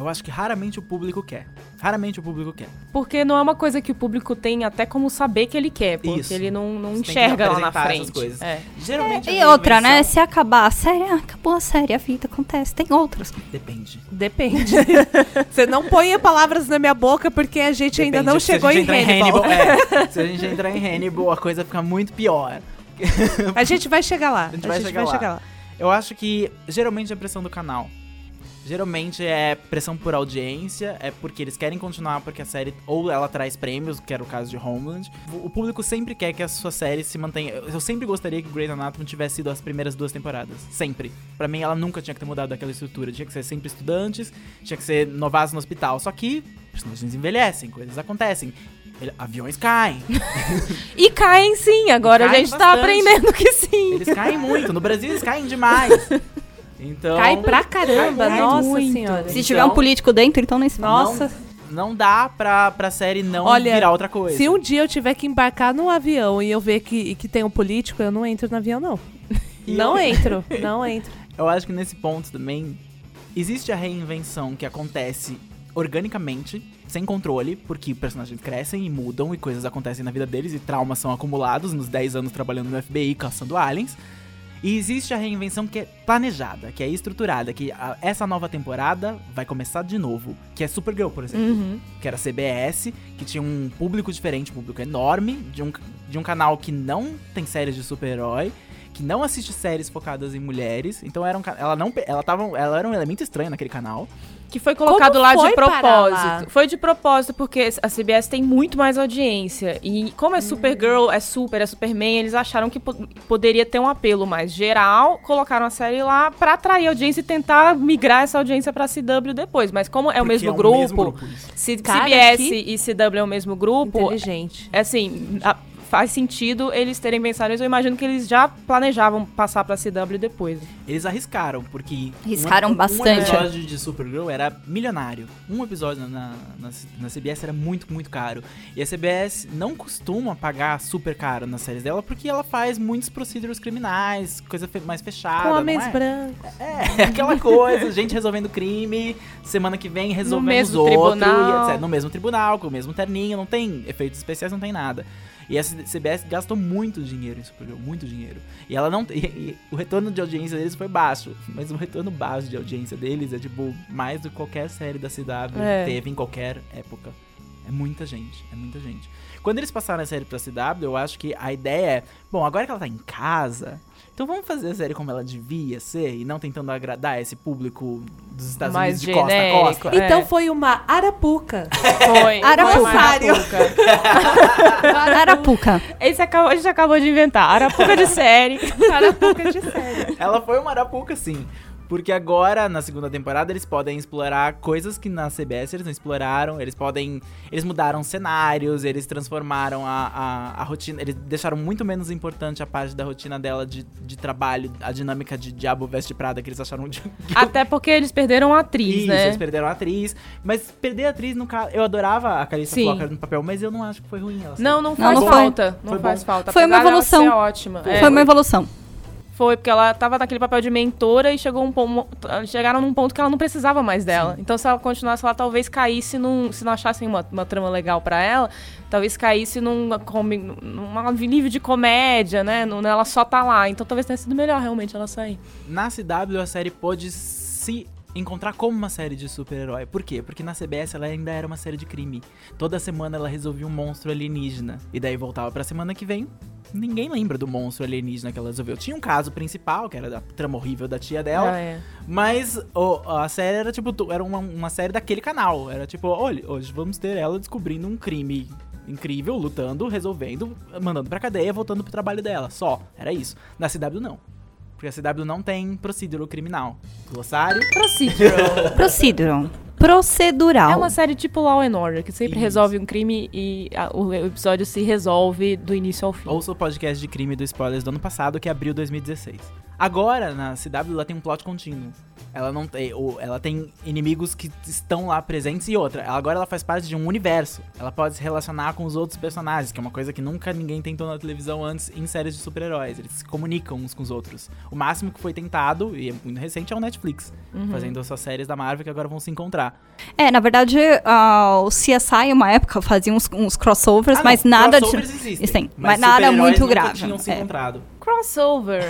Speaker 3: Eu acho que raramente o público quer. Raramente o público quer.
Speaker 1: Porque não é uma coisa que o público tem até como saber que ele quer, porque
Speaker 3: Isso.
Speaker 1: ele não, não
Speaker 3: Você
Speaker 1: enxerga lá na frente.
Speaker 3: coisas.
Speaker 1: É.
Speaker 3: Geralmente a
Speaker 2: E outra, né?
Speaker 3: reinvenção-
Speaker 2: Se acabar a série, ah, acabou a série, a vida acontece. Tem outras.
Speaker 3: Depende.
Speaker 4: Depende. [LAUGHS] Você não ponha palavras na minha boca porque a gente ainda
Speaker 3: Depende.
Speaker 4: não
Speaker 3: Se
Speaker 4: chegou
Speaker 3: a
Speaker 4: em
Speaker 3: gente entrar
Speaker 4: Hannibal.
Speaker 3: é, [LAUGHS] se a gente entrar em Hannibal, a coisa fica muito pior.
Speaker 4: A gente vai chegar lá.
Speaker 3: A gente vai chegar lá. Eu acho que geralmente é pressão do canal. Geralmente é pressão por audiência, é porque eles querem continuar porque a série ou ela traz prêmios, que era o caso de Homeland. O público sempre quer que a sua série se mantenha. Eu sempre gostaria que Grey's Anatomy tivesse sido as primeiras duas temporadas, sempre. Pra mim ela nunca tinha que ter mudado daquela estrutura, tinha que ser sempre estudantes, tinha que ser novatos no hospital. Só que personagens envelhecem, coisas acontecem. Aviões caem, [LAUGHS]
Speaker 1: E caem sim, agora a
Speaker 3: Caem
Speaker 1: gente tá
Speaker 3: bastante.
Speaker 1: aprendendo que sim.
Speaker 3: eles caem muito. No Brasil eles caem demais. [LAUGHS] Então,
Speaker 4: Cai pra caramba,
Speaker 1: Cai
Speaker 4: nossa
Speaker 1: muito.
Speaker 4: senhora.
Speaker 2: Se
Speaker 3: Então-
Speaker 2: tiver um político dentro, então nem se fala.
Speaker 4: Nossa,
Speaker 3: não dá pra, pra série não
Speaker 4: Olha,
Speaker 3: virar outra coisa.
Speaker 4: se um dia eu tiver que embarcar num avião e eu ver que, que tem um político, eu não entro no avião, não.
Speaker 3: E
Speaker 4: não
Speaker 3: eu-
Speaker 4: entro, [LAUGHS] não entro.
Speaker 3: Eu acho que nesse ponto também existe a reinvenção que acontece organicamente, sem controle, porque personagens crescem e mudam e coisas acontecem na vida deles e traumas são acumulados nos 10 anos trabalhando no FBI caçando aliens. E existe a reinvenção que é planejada, que é estruturada, que a- essa nova temporada vai começar de novo, que é Supergirl, por exemplo.
Speaker 1: Uhum.
Speaker 3: que era CBS, que tinha um público diferente, um público enorme, de um, de um canal que não tem séries de super-herói, que não assiste séries focadas em mulheres. Então era um, ela não ela tava ela era um elemento estranho naquele canal.
Speaker 1: Que foi colocado
Speaker 4: Como
Speaker 1: lá
Speaker 4: foi
Speaker 1: de propósito.
Speaker 4: lá?
Speaker 1: Foi de propósito, porque a CBS tem muito mais audiência. E como é Supergirl, é Super, é Superman, eles acharam que po- poderia ter um apelo mais geral, colocaram a série lá pra atrair audiência e tentar migrar essa audiência pra CW depois. Mas como é o
Speaker 3: porque
Speaker 1: mesmo
Speaker 3: é
Speaker 1: grupo,
Speaker 3: isso.
Speaker 1: se
Speaker 4: Cara,
Speaker 1: CBS
Speaker 4: que-
Speaker 1: e CW é o mesmo grupo,
Speaker 4: Inteligente.
Speaker 1: é assim, a- faz sentido eles terem pensado isso. Eu imagino que eles já planejavam passar pra CW depois.
Speaker 3: Eles arriscaram, porque.
Speaker 2: Arriscaram
Speaker 3: um, Um
Speaker 2: bastante.
Speaker 3: episódio de Supergirl era milionário. Um episódio na, na, na CBS era muito, muito caro. E a CBS não costuma pagar super caro nas séries dela, porque ela faz muitos procedures criminais, coisa fe- mais fechada.
Speaker 4: Com homens
Speaker 3: é?
Speaker 4: brancos.
Speaker 3: É, aquela coisa, [LAUGHS] gente resolvendo crime, semana que vem resolvendo
Speaker 1: mesmo
Speaker 3: os outros,
Speaker 1: tribunal.
Speaker 3: e etc. No mesmo tribunal, com o mesmo terninho, não tem efeitos especiais, não tem nada. E a CBS gastou muito dinheiro em Supergirl, muito dinheiro. E ela não. [LAUGHS] E, e o retorno de audiência deles foi baixo. Mas o retorno baixo de audiência deles é, tipo, mais do que qualquer série da CW
Speaker 1: É.
Speaker 3: teve em qualquer época. É muita gente, é muita gente. Quando eles passaram a série pra CW, eu acho que a ideia é, bom, agora que ela tá em casa, então vamos fazer a série como ela devia ser e não tentando agradar esse público dos Estados
Speaker 1: Mais
Speaker 3: Unidos de costa a costa.
Speaker 1: É.
Speaker 4: Então foi uma arapuca.
Speaker 1: Foi.
Speaker 2: Arapuca. [LAUGHS]
Speaker 1: Foi uma [LAUGHS]
Speaker 2: Arapuca.
Speaker 1: Esse acabou, a gente acabou de inventar. Arapuca de série.
Speaker 4: Arapuca de sério.
Speaker 3: Ela foi uma arapuca, sim. Porque agora, na segunda temporada, eles podem explorar coisas que na CBS eles não exploraram. Eles podem. Eles mudaram cenários, eles transformaram a, a, a rotina. Eles deixaram muito menos importante a parte da rotina dela de, de trabalho, a dinâmica de Diabo Veste Prada, que eles acharam de. [LAUGHS]
Speaker 1: Até porque eles perderam a atriz,
Speaker 3: Isso,
Speaker 1: né?
Speaker 3: eles perderam a atriz. Mas perder a atriz, no caso. Eu adorava a Calista
Speaker 1: Sim.
Speaker 3: Flocker no papel, mas eu não acho que foi ruim. Ela
Speaker 1: Não, não
Speaker 2: Não,
Speaker 1: faz
Speaker 2: não foi.
Speaker 1: falta. Não
Speaker 3: Foi
Speaker 1: faz
Speaker 3: bom.
Speaker 1: falta.
Speaker 2: Foi uma
Speaker 1: apesar
Speaker 2: evolução.
Speaker 1: Ser ótima. É,
Speaker 2: Foi uma evolução.
Speaker 1: Foi, porque ela tava naquele papel de mentora e chegou um ponto, chegaram num ponto que ela não precisava mais dela. Então, se ela continuasse, ela talvez caísse num. Se não achassem uma, uma trama legal pra ela, talvez caísse num, num nível de comédia, né? Ela só tá lá. Então, talvez tenha sido melhor realmente ela sair.
Speaker 3: Na CW, a série pôde se encontrar como uma série de super-herói. Por quê? Porque na CBS ela ainda era uma série de crime. Toda semana ela resolvia um monstro alienígena. E daí voltava pra semana que vem. Ninguém lembra do monstro alienígena que ela resolveu. Tinha um caso principal, que era da trama horrível da tia dela.
Speaker 1: Ah, é.
Speaker 3: Mas o- a série era tipo, era uma, uma série daquele canal. Era tipo, olha, hoje vamos ter ela descobrindo um crime incrível, lutando, resolvendo, mandando pra cadeia, voltando pro trabalho dela. Só. Era isso. Na CW não. Porque a CW não tem procedural criminal. Glossário.
Speaker 1: Procedural. [LAUGHS]
Speaker 2: Procedural. Procedural.
Speaker 1: É uma série tipo Law and Order, que sempre
Speaker 3: Isso.
Speaker 1: resolve um crime e a- o episódio se resolve do início ao fim.
Speaker 3: Ouça o podcast de crime do Spoilers do ano passado, que é abril 2016. Agora, na CW, ela tem um plot contínuo. Ela não tem. Ela tem inimigos que estão lá presentes e outra. Agora ela faz parte de um universo. Ela pode se relacionar com os outros personagens, que é uma coisa que nunca ninguém tentou na televisão antes em séries de super-heróis. Eles se comunicam uns com os outros. O máximo que foi tentado, e é muito recente, é o Netflix. Fazendo essas séries da Marvel que agora vão se encontrar.
Speaker 2: É, na verdade, ah, o CSI, uma época, fazia uns, uns crossovers,
Speaker 3: Ah,
Speaker 2: mas
Speaker 3: não,
Speaker 2: nada de.
Speaker 3: crossovers existem,
Speaker 2: existem, mas nada
Speaker 3: super-heróis
Speaker 2: muito grave.
Speaker 3: tinham se
Speaker 2: É.
Speaker 3: encontrado.
Speaker 1: Crossover.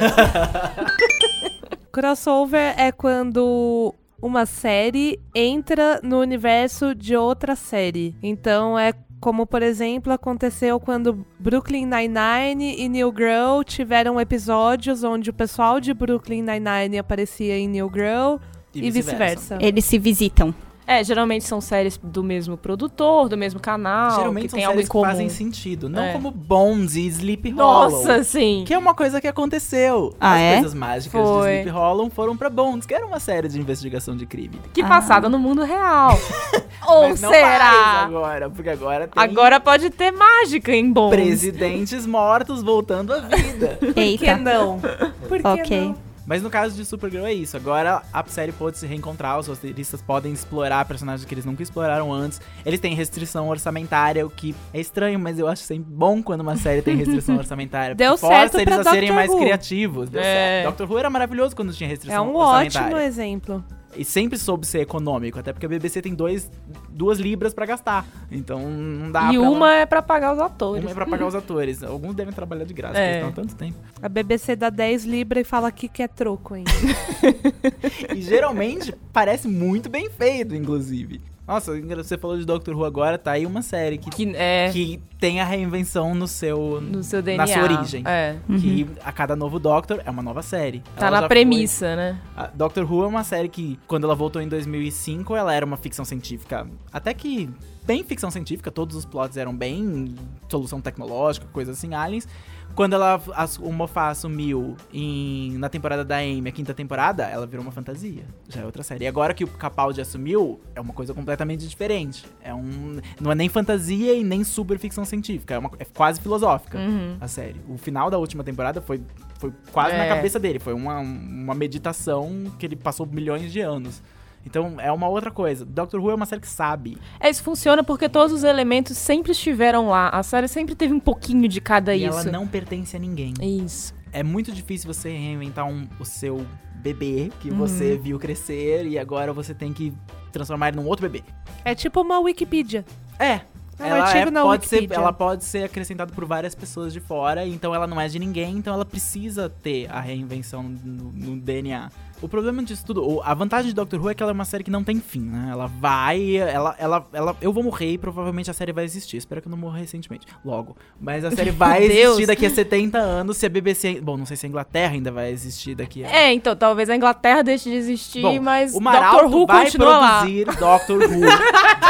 Speaker 1: [LAUGHS]
Speaker 4: Crossover é quando uma série entra no universo de outra série. Então é como, por exemplo, aconteceu quando Brooklyn Nine-Nine e New Girl tiveram episódios onde o pessoal de Brooklyn Nine-Nine aparecia em New Girl e, vice-versa.
Speaker 2: Eles se visitam.
Speaker 1: É, geralmente são séries do mesmo produtor, do mesmo canal,
Speaker 3: Geralmente
Speaker 1: que
Speaker 3: são
Speaker 1: tem
Speaker 3: séries que
Speaker 1: comum.
Speaker 3: fazem sentido, não
Speaker 1: É.
Speaker 3: como Bones e Sleep Hollow.
Speaker 1: Nossa, sim.
Speaker 3: Que é uma coisa que aconteceu.
Speaker 2: Ah,
Speaker 3: As
Speaker 2: é?
Speaker 3: coisas mágicas
Speaker 1: Foi.
Speaker 3: de Sleep Hollow foram pra Bones, que era uma série de investigação de crime.
Speaker 1: Que
Speaker 2: Ah.
Speaker 1: passada no mundo real. [LAUGHS] Ou
Speaker 3: Mas não
Speaker 1: será?
Speaker 3: mais agora, porque agora tem
Speaker 1: Agora pode ter mágica em Bones.
Speaker 3: presidentes mortos voltando à vida. [LAUGHS]
Speaker 4: Por que
Speaker 2: Eita.
Speaker 4: não? Por que
Speaker 2: Ok.
Speaker 4: não?
Speaker 3: Mas no caso de Supergirl é isso. Agora a série pode se reencontrar, os roteiristas podem explorar personagens que eles nunca exploraram antes. Eles têm restrição orçamentária, o que é estranho, mas eu acho sempre bom quando uma série tem restrição [LAUGHS] orçamentária.
Speaker 4: Deu
Speaker 3: porque força
Speaker 4: certo
Speaker 3: eles a serem mais criativos. Deu
Speaker 1: É.
Speaker 3: certo. Doctor Who era maravilhoso quando tinha
Speaker 4: É
Speaker 3: restrição
Speaker 4: um
Speaker 3: orçamentária.
Speaker 4: ótimo exemplo.
Speaker 3: E sempre soube ser econômico, até porque a BBC tem dois, duas libras pra gastar. Então não dá
Speaker 1: E
Speaker 3: pra
Speaker 1: uma é pra pagar os atores.
Speaker 3: uma é pra pagar os atores. Alguns devem trabalhar de graça,
Speaker 1: É.
Speaker 3: porque eles estão há tanto tempo.
Speaker 4: A BBC dá 10 libras e fala que quer troco ainda. [LAUGHS]
Speaker 3: E geralmente parece muito bem feito, inclusive. Nossa, você falou de Doctor Who agora, tá aí uma série que,
Speaker 1: Que é
Speaker 3: que tem a reinvenção no seu.
Speaker 1: no seu DNA.
Speaker 3: na sua origem.
Speaker 1: É.
Speaker 3: Que a cada novo Doctor é uma nova série.
Speaker 1: Tá
Speaker 3: Ela
Speaker 1: na premissa, né?
Speaker 3: foi- a Doctor Who é uma série que, quando ela voltou em 2005, ela era uma ficção científica. Até que bem ficção científica, todos os plots eram bem solução tecnológica, coisas assim, aliens. Quando ela, o Moffat assumiu em, na temporada da Amy, a quinta temporada, ela virou uma fantasia. Já é outra série. E agora que o Capaldi assumiu, é uma coisa completamente diferente. É um, não é nem fantasia e nem super ficção científica. É, uma, é quase filosófica
Speaker 1: Uhum.
Speaker 3: a série. O final da última temporada foi, foi quase na
Speaker 1: É.
Speaker 3: cabeça dele. Foi uma, uma meditação que ele passou milhões de anos. Então é uma outra coisa. Doctor Who é uma série que sabe.
Speaker 1: É, isso funciona porque todos os elementos sempre estiveram lá. A série sempre teve um pouquinho de cada
Speaker 3: e
Speaker 1: isso.
Speaker 3: ela não pertence a ninguém.
Speaker 1: Isso.
Speaker 3: É muito difícil você reinventar um, o seu bebê
Speaker 1: Uhum.
Speaker 3: que você viu crescer e agora você tem que transformar ele num outro bebê.
Speaker 4: É tipo uma Wikipedia.
Speaker 3: É.
Speaker 4: É um
Speaker 3: ela,
Speaker 4: artigo
Speaker 3: é-
Speaker 4: na
Speaker 3: pode ser, ela pode ser acrescentada por várias pessoas de fora, então ela não é de ninguém, então ela precisa ter a reinvenção no, no DNA. O problema disso tudo, a vantagem de Doctor Who é que ela é uma série que não tem fim, né? Ela vai, ela, ela, ela, eu vou morrer e provavelmente a série vai existir. Espero que eu não morra recentemente, logo. Mas a série [LAUGHS] vai existir daqui a 70 anos se a BBC, bom, não sei se a Inglaterra ainda vai existir daqui a
Speaker 1: É, então talvez a Inglaterra deixe de existir,
Speaker 3: Bom,
Speaker 1: mas
Speaker 3: o Maralto
Speaker 1: Doctor Who
Speaker 3: vai
Speaker 1: continua lá.
Speaker 3: produzir Doctor Who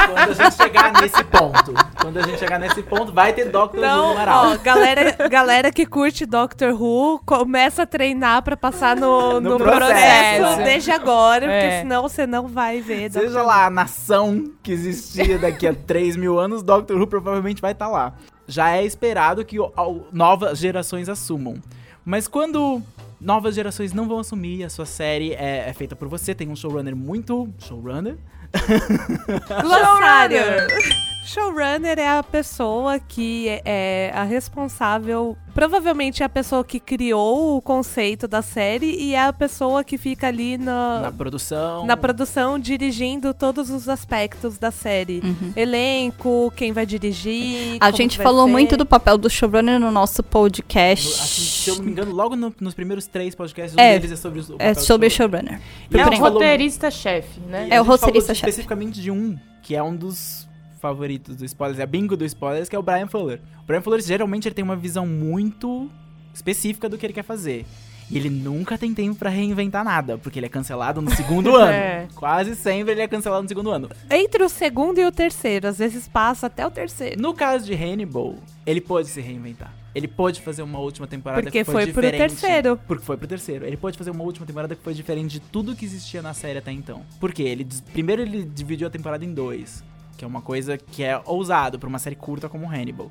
Speaker 3: quando a gente chegar nesse ponto. Quando a gente chegar nesse ponto, vai ter Doctor Who
Speaker 4: Então,
Speaker 3: no
Speaker 4: ó,
Speaker 3: Maralto.
Speaker 4: galera, galera que curte Doctor Who, começa a treinar pra passar no,
Speaker 3: No
Speaker 4: no,
Speaker 3: processo,
Speaker 4: processo,
Speaker 3: né?
Speaker 4: desde agora,
Speaker 1: É.
Speaker 4: porque senão você não vai ver.
Speaker 3: Seja
Speaker 4: Doctor
Speaker 3: lá a nação que existia daqui a 3 mil anos, Doctor Who provavelmente vai estar lá. Já é esperado que o- novas gerações assumam. Mas quando novas gerações não vão assumir, a sua série é, é feita por você, tem um showrunner muito. Showrunner? [LAUGHS]
Speaker 4: Glossário. Showrunner é a pessoa que é a responsável, provavelmente é a pessoa que criou o conceito da série e é a pessoa que fica ali na,
Speaker 3: Na produção.
Speaker 4: na produção dirigindo todos os aspectos da série. Elenco, quem vai dirigir.
Speaker 2: Uhum. A gente falou
Speaker 4: ser.
Speaker 2: muito do papel do showrunner no nosso
Speaker 3: No-
Speaker 2: podcast.
Speaker 3: assim, se eu não me engano, logo no- nos primeiros três podcasts, um
Speaker 2: É,
Speaker 3: deles é sobre o
Speaker 2: É sobre o
Speaker 3: showrunner.
Speaker 2: showrunner.
Speaker 3: E a
Speaker 1: É o roteirista-chefe, né?
Speaker 3: e
Speaker 2: É o roteirista-chefe.
Speaker 3: especificamente de um, que é um dos favoritos do Spoilers, é a bingo do Spoilers, que é o Brian Fuller. O Brian Fuller, geralmente, ele tem uma visão muito específica do que ele quer fazer. E ele nunca tem tempo pra reinventar nada, porque ele é cancelado no segundo [LAUGHS] ano.
Speaker 1: É.
Speaker 3: Quase sempre ele é cancelado no segundo ano.
Speaker 4: Entre o segundo e o terceiro, às vezes passa até o terceiro.
Speaker 3: No caso de Hannibal, ele pôde se reinventar. Ele pôde fazer uma última temporada
Speaker 4: Porque
Speaker 3: que foi,
Speaker 4: foi pro
Speaker 3: diferente.
Speaker 4: terceiro.
Speaker 3: Porque foi pro terceiro. Ele pôde fazer uma última temporada que foi diferente de tudo que existia na série até então. Por quê? Ele, primeiro ele dividiu a temporada em dois. Que é uma coisa que é ousado pra uma série curta como Hannibal.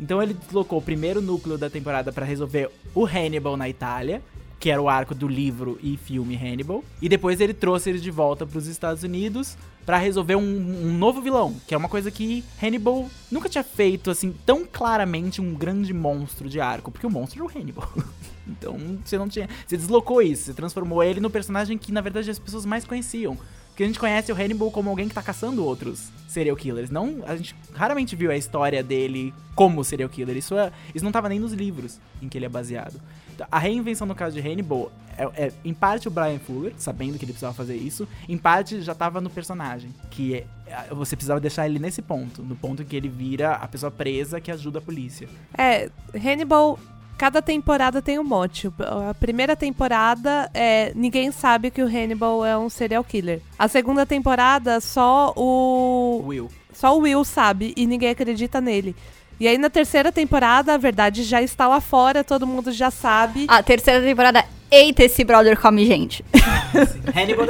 Speaker 3: Então ele deslocou o primeiro núcleo da temporada pra resolver o Hannibal na Itália, que era o arco do livro e filme Hannibal, e depois ele trouxe ele de volta pros Estados Unidos pra resolver um, um novo vilão, que é uma coisa que Hannibal nunca tinha feito assim tão claramente um grande monstro de arco, porque o monstro era o Hannibal. [LAUGHS] Então você não tinha, você deslocou isso, você transformou ele no personagem que na verdade as pessoas mais conheciam. Porque a gente conhece o Hannibal como alguém que tá caçando outros serial killers. Não, a gente raramente viu a história dele como serial killer. Isso, é, isso não tava nem nos livros em que ele é baseado. Então, A reinvenção no caso de Hannibal é, é, em parte o Brian Fuller, sabendo que ele precisava fazer isso, em parte já tava no personagem, que é- você precisava deixar ele nesse ponto, no ponto em que ele vira a pessoa presa que ajuda a polícia.
Speaker 4: É, Hannibal, cada temporada tem um mote. A primeira temporada é ninguém sabe que o Hannibal é um serial killer. A segunda temporada só o
Speaker 3: Will.
Speaker 4: só o Will sabe e ninguém acredita nele. E aí na terceira temporada, a verdade já está lá fora, todo mundo já sabe.
Speaker 2: A terceira temporada, eita, esse brother come gente.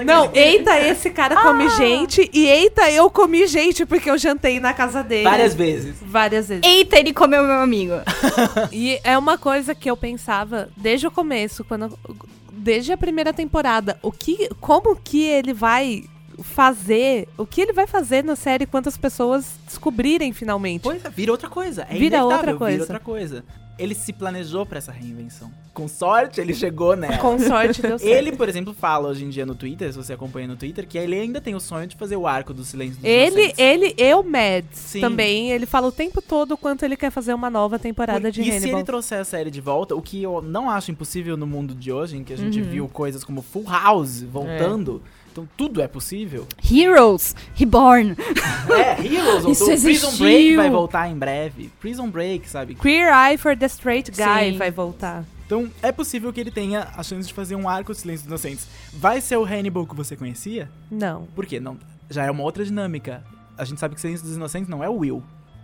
Speaker 4: Não, eita, esse cara come gente e eita, eu comi gente porque eu jantei na casa dele.
Speaker 3: várias vezes.
Speaker 4: Várias vezes.
Speaker 2: Eita, ele comeu meu amigo. [LAUGHS]
Speaker 4: E é uma coisa que eu pensava desde o começo, quando desde a primeira temporada, o que como que ele vai fazer, o que ele vai fazer na série quando as pessoas descobrirem finalmente.
Speaker 3: Pois é, vira outra coisa. É
Speaker 4: Vira outra coisa.
Speaker 3: Vira outra coisa. Ele se planejou pra essa reinvenção. Com sorte, ele chegou nela.
Speaker 4: Com sorte deu [LAUGHS] certo.
Speaker 3: Ele, por exemplo, fala hoje em dia no Twitter, se você acompanha no Twitter, que ele ainda tem o sonho de fazer o arco do Silêncio dos
Speaker 4: Ele,
Speaker 3: Inocentes.
Speaker 4: ele e o Mads
Speaker 3: Sim.
Speaker 4: também, ele fala o tempo todo o quanto ele quer fazer uma nova temporada de
Speaker 3: e se
Speaker 4: Hannibal.
Speaker 3: ele trouxer a série de volta, o que eu não acho impossível no mundo de hoje, em que a gente
Speaker 4: Uhum.
Speaker 3: viu coisas como Full House voltando, então tudo é possível.
Speaker 2: Heroes, Reborn.
Speaker 3: É, Heroes [LAUGHS]
Speaker 1: Isso
Speaker 3: voltou, Prison
Speaker 1: existiu.
Speaker 3: Break vai voltar em breve. Prison Break, sabe?
Speaker 4: Queer Eye for the Straight Guy
Speaker 1: Sim.
Speaker 4: vai voltar.
Speaker 3: Então é possível que ele tenha a chance de fazer um arco de Silêncio dos Inocentes. Vai ser o Hannibal que você conhecia?
Speaker 4: Não.
Speaker 3: Por quê? Não, já é uma outra dinâmica. A gente sabe que Silêncio dos Inocentes não é o Will.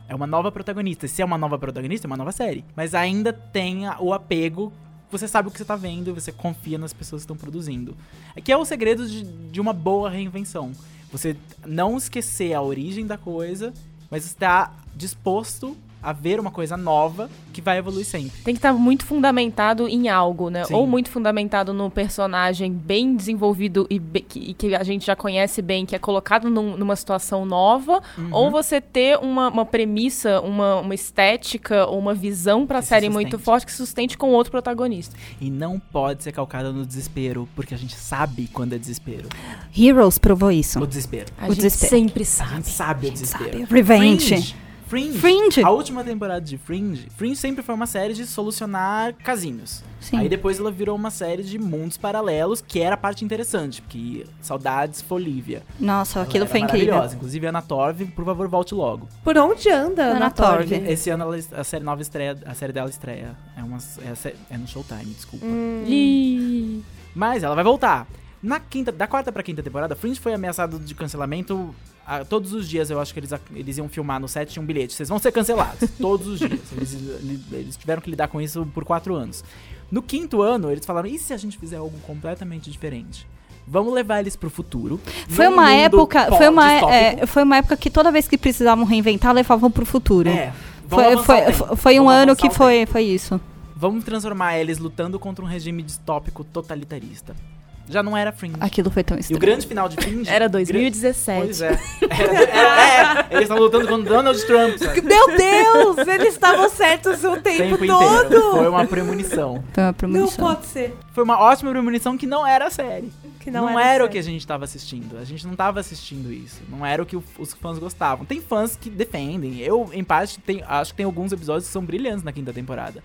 Speaker 3: É uma nova protagonista. Se é uma nova protagonista, é uma nova série. Mas ainda tem o apego. Você sabe o que você tá vendo e você confia nas pessoas que estão produzindo. É que é o segredo de, de uma boa reinvenção. Você não esquecer a origem da coisa, mas estar disposto a ver uma coisa nova que vai evoluir sempre.
Speaker 1: Tem que estar muito fundamentado em algo, né?
Speaker 3: Sim.
Speaker 1: Ou muito fundamentado num personagem bem desenvolvido e, be- que, e que a gente já conhece bem, que é colocado num- numa situação nova.
Speaker 3: Uhum.
Speaker 1: Ou você ter uma, uma premissa, uma, uma estética ou uma visão pra
Speaker 3: Que
Speaker 1: série muito forte que sustente com outro protagonista.
Speaker 3: E não pode ser calcada no desespero, porque a gente sabe quando é desespero.
Speaker 2: Heroes provou isso.
Speaker 3: O desespero.
Speaker 1: A
Speaker 2: O
Speaker 1: gente
Speaker 2: desespero.
Speaker 1: sempre
Speaker 3: A
Speaker 1: sabe.
Speaker 3: gente sabe o desespero.
Speaker 2: Sabe? Revenge.
Speaker 3: Fringe. Fringe.
Speaker 2: Fringe.
Speaker 3: A última temporada de Fringe, Fringe sempre foi uma série de solucionar casinhos.
Speaker 2: Sim.
Speaker 3: Aí depois ela virou uma série de mundos paralelos, que era a parte interessante, porque saudades Folívia.
Speaker 2: Nossa,
Speaker 3: Ela
Speaker 2: aquilo foi incrível.
Speaker 3: maravilhosa. Inclusive a Ana Torv, por favor, volte logo.
Speaker 4: Por onde anda
Speaker 2: Ana
Speaker 4: Ana Torv?
Speaker 2: Torv.
Speaker 3: Esse ano ela- a série nova estreia, a série dela estreia. É, uma, é, é no Showtime, desculpa.
Speaker 4: Hum.
Speaker 3: Mas ela vai voltar. Na quinta, da quarta pra quinta temporada, Fringe foi ameaçado de cancelamento. Ah, todos os dias eu acho que eles, eles iam filmar no set tinha um bilhete. Vocês vão ser cancelados. [LAUGHS] todos os dias. Eles, eles tiveram que lidar com isso por quatro anos. No quinto ano, eles falaram: e se a gente fizer algo completamente diferente? Vamos levar eles pro futuro.
Speaker 2: Foi uma época, foi uma, é, foi uma época que toda vez que precisavam reinventar, levavam pro futuro.
Speaker 3: É,
Speaker 2: foi, foi, foi- foi um ano que foi, foi isso.
Speaker 3: Vamos transformar eles lutando contra um regime distópico totalitarista. Já não era Fringe.
Speaker 2: Aquilo foi tão
Speaker 3: E o
Speaker 2: estranho.
Speaker 3: grande final de Fringe... [LAUGHS]
Speaker 1: Era
Speaker 3: gra-
Speaker 1: 2017.
Speaker 3: Pois é. Era- [LAUGHS] era- é, eles estão lutando com Donald Trump, sabe?
Speaker 4: Meu Deus, eles estavam certos o
Speaker 3: O
Speaker 4: tempo,
Speaker 3: tempo
Speaker 4: todo.
Speaker 3: inteiro. Foi uma premonição.
Speaker 2: Foi uma
Speaker 4: Não
Speaker 2: premonição.
Speaker 4: pode ser.
Speaker 3: Foi uma ótima premonição que não era a série.
Speaker 4: Que
Speaker 3: Não,
Speaker 4: não,
Speaker 3: era, o
Speaker 4: certo.
Speaker 3: que a gente tava assistindo. A gente não tava assistindo isso. Não era o que o- os fãs gostavam. Tem fãs que defendem. Eu, em parte, tem- acho que tem alguns episódios que são brilhantes na quinta temporada.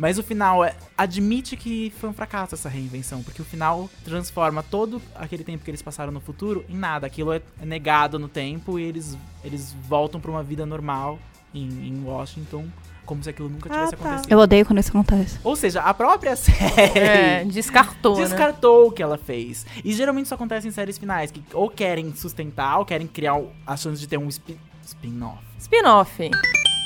Speaker 3: Mas o final é, admite que foi um fracasso essa reinvenção, porque o final transforma todo aquele tempo que eles passaram no futuro em nada. Aquilo é negado no tempo e eles, eles voltam pra uma vida normal em, em Washington, como se aquilo nunca tivesse
Speaker 4: Ah, tá.
Speaker 3: acontecido.
Speaker 2: Eu odeio quando isso acontece.
Speaker 3: Ou seja, a própria [LAUGHS] série
Speaker 1: É, descartou, né?
Speaker 3: descartou o que ela fez. E geralmente isso acontece em séries finais, que ou querem sustentar, ou querem criar a chance de ter um spin- spin-off.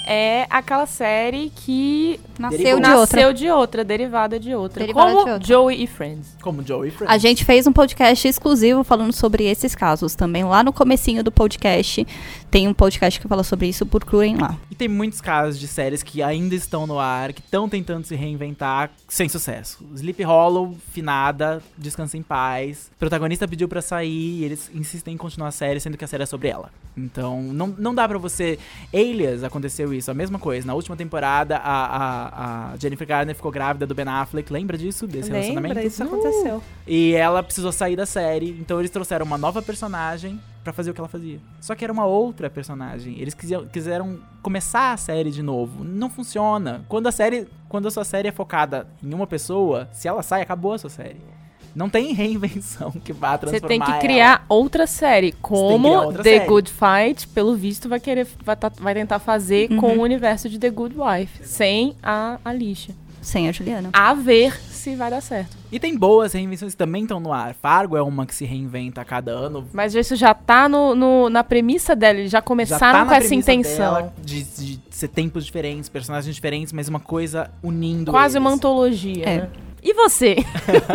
Speaker 1: É aquela série que
Speaker 2: Nasceu de outra.
Speaker 1: nasceu de outra, derivada de outra.
Speaker 2: Derivada
Speaker 1: como
Speaker 2: de outra.
Speaker 1: Joey e Friends.
Speaker 3: Como Joey Friends.
Speaker 2: A gente fez um podcast exclusivo falando sobre esses casos também. Lá no comecinho do podcast, tem um podcast que fala sobre isso, procurem lá.
Speaker 3: E tem muitos casos de séries que ainda estão no ar, que estão tentando se reinventar sem sucesso. Sleep Hollow, finada, descansa em paz. O protagonista pediu pra sair e eles insistem em continuar a série, sendo que a série é sobre ela. Então, não, não dá pra você. Alias aconteceu isso, a mesma coisa. Na última temporada, a, a, a Jennifer Garner ficou grávida do Ben Affleck. Lembra disso? Desse relacionamento?
Speaker 4: Lembra? Isso aconteceu.
Speaker 3: E ela precisou sair da série, então eles trouxeram uma nova personagem pra fazer o que ela fazia. Só que era uma outra personagem. Eles quiseram, quiseram começar a série de novo. Não funciona. Quando a série, quando a sua série é focada em uma pessoa, se ela sai, acabou a sua série. Não tem reinvenção que vá
Speaker 1: Você
Speaker 3: transformar
Speaker 1: tem que
Speaker 3: ela.
Speaker 1: criar outra série. Como
Speaker 3: outra
Speaker 1: The
Speaker 3: série.
Speaker 1: Good Fight, pelo visto, vai querer vai, tá- vai tentar fazer com o universo de The Good Wife. Sem a Alicia.
Speaker 2: Sem a Juliana.
Speaker 1: A ver se vai dar certo.
Speaker 3: E tem boas reinvenções que também estão no ar. Fargo é uma que se reinventa a cada ano.
Speaker 1: Mas isso já tá no, no- na premissa dela. Eles já
Speaker 3: Já
Speaker 1: começaram
Speaker 3: tá
Speaker 1: com essa intenção.
Speaker 3: de, de ser tempos diferentes, personagens diferentes, mas uma coisa unindo
Speaker 1: Quase uma
Speaker 3: eles.
Speaker 1: antologia,
Speaker 2: É.
Speaker 1: né? E você?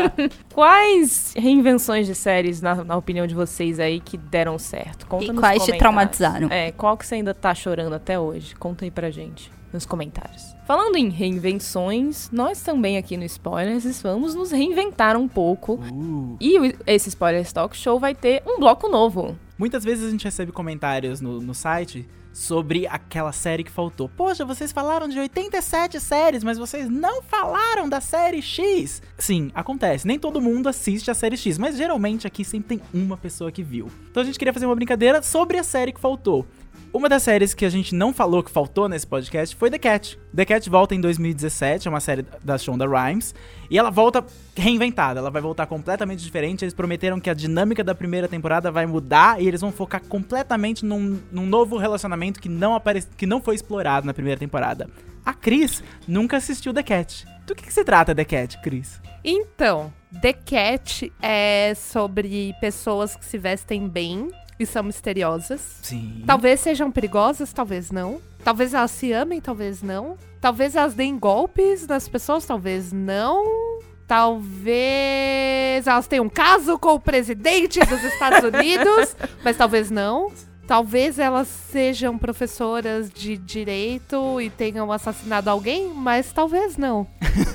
Speaker 1: [LAUGHS] Quais reinvenções de séries, na, na opinião de vocês aí, que deram certo? Conta
Speaker 2: E
Speaker 1: nos
Speaker 2: quais te traumatizaram?
Speaker 1: É, qual que você ainda tá chorando até hoje? Conta aí pra gente nos comentários. Falando em reinvenções, nós também aqui no Spoilers vamos nos reinventar um pouco.
Speaker 3: Uh.
Speaker 1: E o- esse Spoilers Talk Show vai ter um bloco novo.
Speaker 3: Muitas vezes a gente recebe comentários no, no site sobre aquela série que faltou. Poxa, vocês falaram de 87 séries, mas vocês não falaram da série X. Sim, acontece. Nem todo mundo assiste a série X, mas geralmente aqui sempre tem uma pessoa que viu. Então a gente queria fazer uma brincadeira sobre a série que faltou. Uma das séries que a gente não falou que faltou nesse podcast foi The Cat. The Cat volta em 2017, é uma série da Shonda Rhimes, e ela volta reinventada, ela vai voltar completamente diferente. Eles prometeram que a dinâmica da primeira temporada vai mudar e eles vão focar completamente num, num novo relacionamento que não, apare... que não foi explorado na primeira temporada. A Cris nunca assistiu The Cat. Do que, que se trata The Cat, Cris?
Speaker 4: Então, The Cat é sobre pessoas que se vestem bem e são misteriosas.
Speaker 3: Sim.
Speaker 4: Talvez sejam perigosas, talvez não. Talvez elas se amem, talvez não. Talvez elas deem golpes nas pessoas, talvez não. Talvez elas tenham um caso com o presidente dos Estados [LAUGHS] Unidos, mas talvez não. Talvez elas sejam professoras de direito e tenham assassinado alguém, mas talvez não.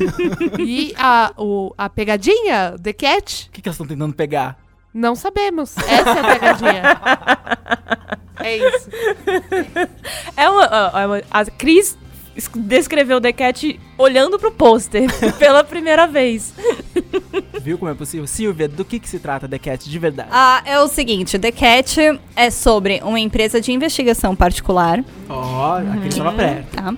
Speaker 4: [LAUGHS] e a, o- a pegadinha, The Cat,
Speaker 3: O que, que elas estão tentando pegar?
Speaker 4: Não sabemos. Essa é a pegadinha. É isso.
Speaker 1: É uma, é uma- a Cris es- descreveu The Cat olhando pro pôster [LAUGHS] pela primeira vez.
Speaker 3: Viu como é possível? Silvia, do que, que se trata The Cat de verdade?
Speaker 2: Ah, é o seguinte, The Cat é sobre uma empresa de investigação particular,
Speaker 3: Ó, a Cris tava perto.
Speaker 2: tá?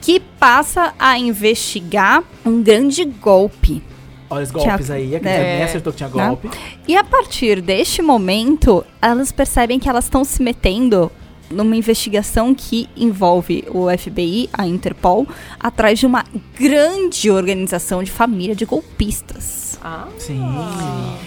Speaker 2: Que passa a investigar um grande golpe.
Speaker 3: Olha os golpes aí, a Cris
Speaker 2: É.
Speaker 3: acertou que tinha golpe.
Speaker 2: E a partir deste momento, elas percebem que elas estão se metendo numa investigação que envolve o FBI, a Interpol, atrás de uma grande organização de família de golpistas.
Speaker 1: Ah.
Speaker 3: Sim.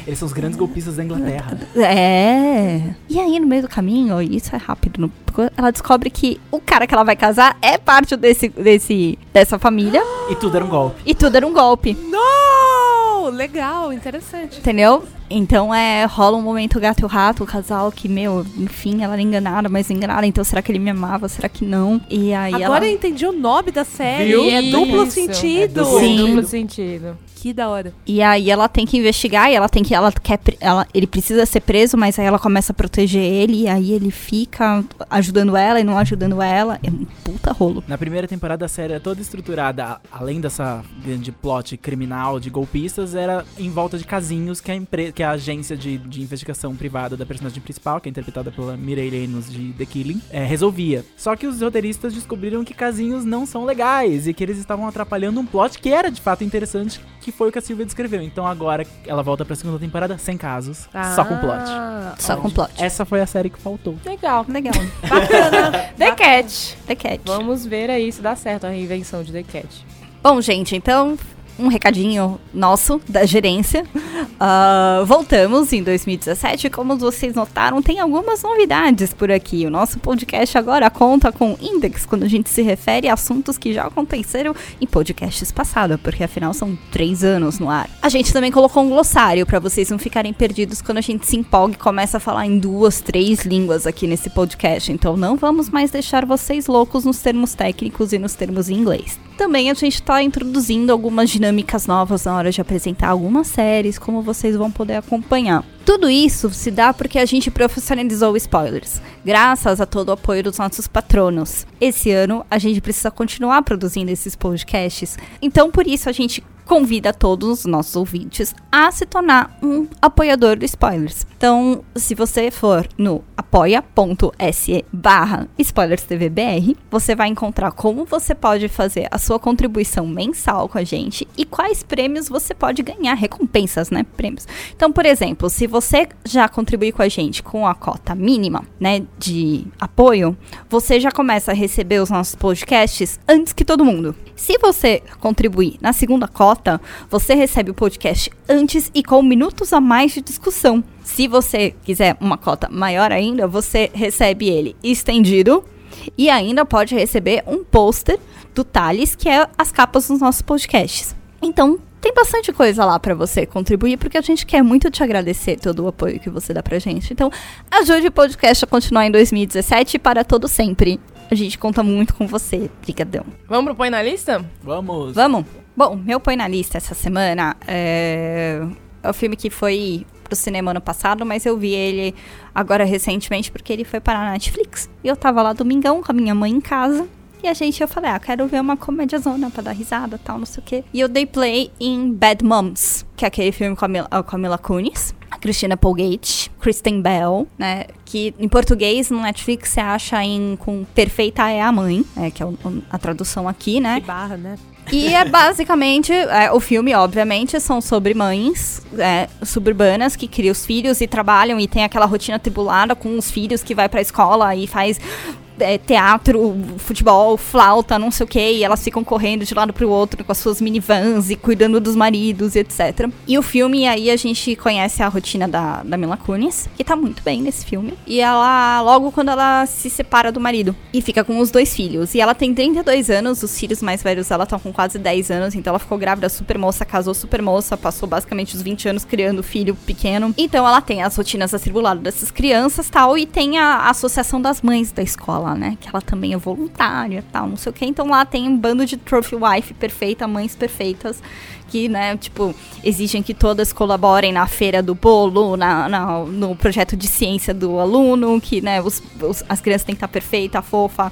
Speaker 3: Eles são os grandes golpistas da Inglaterra.
Speaker 2: É. E aí, no meio do caminho, isso é rápido, ela descobre que o cara que ela vai casar é parte desse, desse, dessa família
Speaker 3: E tudo era um golpe.
Speaker 2: e tudo era um golpe.
Speaker 4: Não! Legal, interessante.
Speaker 2: Entendeu? Então é, rola um momento gato e o rato, o casal que, meu, enfim, ela era enganada, mas enganada, então será que ele me amava? Será que não? E aí
Speaker 4: Agora eu
Speaker 2: ela.
Speaker 4: entendi o nome da série.
Speaker 3: Viu?
Speaker 4: E é duplo
Speaker 1: Isso.
Speaker 4: sentido.
Speaker 3: É duplo
Speaker 2: Sim.
Speaker 1: Duplo sentido.
Speaker 4: Que da hora.
Speaker 2: E aí ela tem que investigar e ela tem que. Ela quer. Ela, ele precisa ser preso, mas aí ela começa a proteger ele, e aí ele fica ajudando ela e não ajudando ela. É um puta rolo.
Speaker 3: Na primeira temporada a série é toda estruturada, além dessa grande plot criminal de golpistas, era em volta de casinhos que a, empre- que a agência de, de investigação privada da personagem principal, que é interpretada pela Mireille Enos de The Killing, é, resolvia. Só que os roteiristas descobriram que casinhos não são legais e que eles estavam atrapalhando um plot que era de fato interessante, que foi o que a Silvia descreveu. Então agora ela volta pra segunda temporada sem casos, só com plot.
Speaker 1: Ah,
Speaker 2: Só com plot.
Speaker 3: Essa foi a série que faltou.
Speaker 1: Legal.
Speaker 2: Legal.
Speaker 1: Bacana. [LAUGHS] The Cat.
Speaker 2: The Cat.
Speaker 1: Vamos ver aí se dá certo a reinvenção de The Cat.
Speaker 2: Bom, gente, então. Um recadinho nosso da gerência. Ah, voltamos em 2017. Como vocês notaram, tem algumas novidades por aqui. O nosso podcast agora conta com index quando a gente se refere a assuntos que já aconteceram em podcasts passados, porque afinal são três anos no ar. A gente também colocou um glossário para vocês não ficarem perdidos quando a gente se empolga e começa a falar em duas, três línguas aqui nesse podcast. Então não vamos mais deixar vocês loucos nos termos técnicos e nos termos em inglês. Também a gente está introduzindo algumas dinâmicas novas na hora de apresentar algumas séries, como vocês vão poder acompanhar. Tudo isso se dá porque a gente profissionalizou spoilers, graças a todo o apoio dos nossos patronos. Esse ano a gente precisa continuar produzindo esses podcasts, então por isso a gente convida todos os nossos ouvintes a se tornar um apoiador do Spoilers. Então, se você for no apoia.se barra SpoilersTVBR, você vai encontrar como você pode fazer a sua contribuição mensal com a gente e quais prêmios você pode ganhar, recompensas, né? Prêmios. Então, por exemplo, se você já contribuir com a gente com a cota mínima, né, de apoio, você já começa a receber os nossos podcasts antes que todo mundo. Se você contribuir na segunda cota, você recebe o podcast antes e com minutos a mais de discussão. Se você quiser uma cota maior ainda, você recebe ele estendido e ainda pode receber um pôster do Thales, que é as capas dos nossos podcasts. Então, tem bastante coisa lá pra você contribuir, porque a gente quer muito te agradecer todo o apoio que você dá pra gente. Então, ajude o podcast a continuar em 2017 e para todo sempre. A gente conta muito com você. Brigadão.
Speaker 1: Vamos pro Põe na Lista?
Speaker 3: Vamos!
Speaker 2: Vamos? Bom, meu põe na lista essa semana é, é o filme que foi pro cinema ano passado, mas eu vi ele agora recentemente porque ele foi para a Netflix. E eu tava lá domingão com a minha mãe em casa. E a gente, eu falei, ah, quero ver uma comédia zona pra dar risada e tal, não sei o quê. E eu dei play em Bad Moms, que é aquele filme com a Mila, com a Mila Kunis, Christina Applegate, Kristen Bell, né? Que em português no Netflix você acha em com Perfeita é a Mãe, é, que é o- a tradução aqui, né?
Speaker 4: Que barra, né?
Speaker 2: E é basicamente, é, o filme, obviamente, são sobre mães é, suburbanas que criam os filhos e trabalham e tem aquela rotina tribulada com os filhos que vai pra escola e faz é, teatro, futebol, flauta, não sei o que, e elas ficam correndo de um lado pro outro com as suas minivans e cuidando dos maridos e etc. E o filme, aí a gente conhece a rotina da, da Mila Kunis, que tá muito bem nesse filme. E ela, logo quando ela se separa do marido e fica com os dois filhos. E ela tem 32 anos, os filhos mais velhos dela estão com quase 10 anos, então ela ficou grávida super moça, casou super moça, passou basicamente os 20 anos criando filho pequeno. Então ela tem as rotinas atribuladas dessas crianças tal, e tem a Associação das Mães da escola, né? Que ela também é voluntária tal, não sei o que. Então lá tem um bando de trophy wife perfeita, mães perfeitas, que, né, tipo, exigem que todas colaborem na feira do bolo, na, na- no projeto de ciência do aluno, que, né, os, os- as crianças têm que estar perfeita, fofa,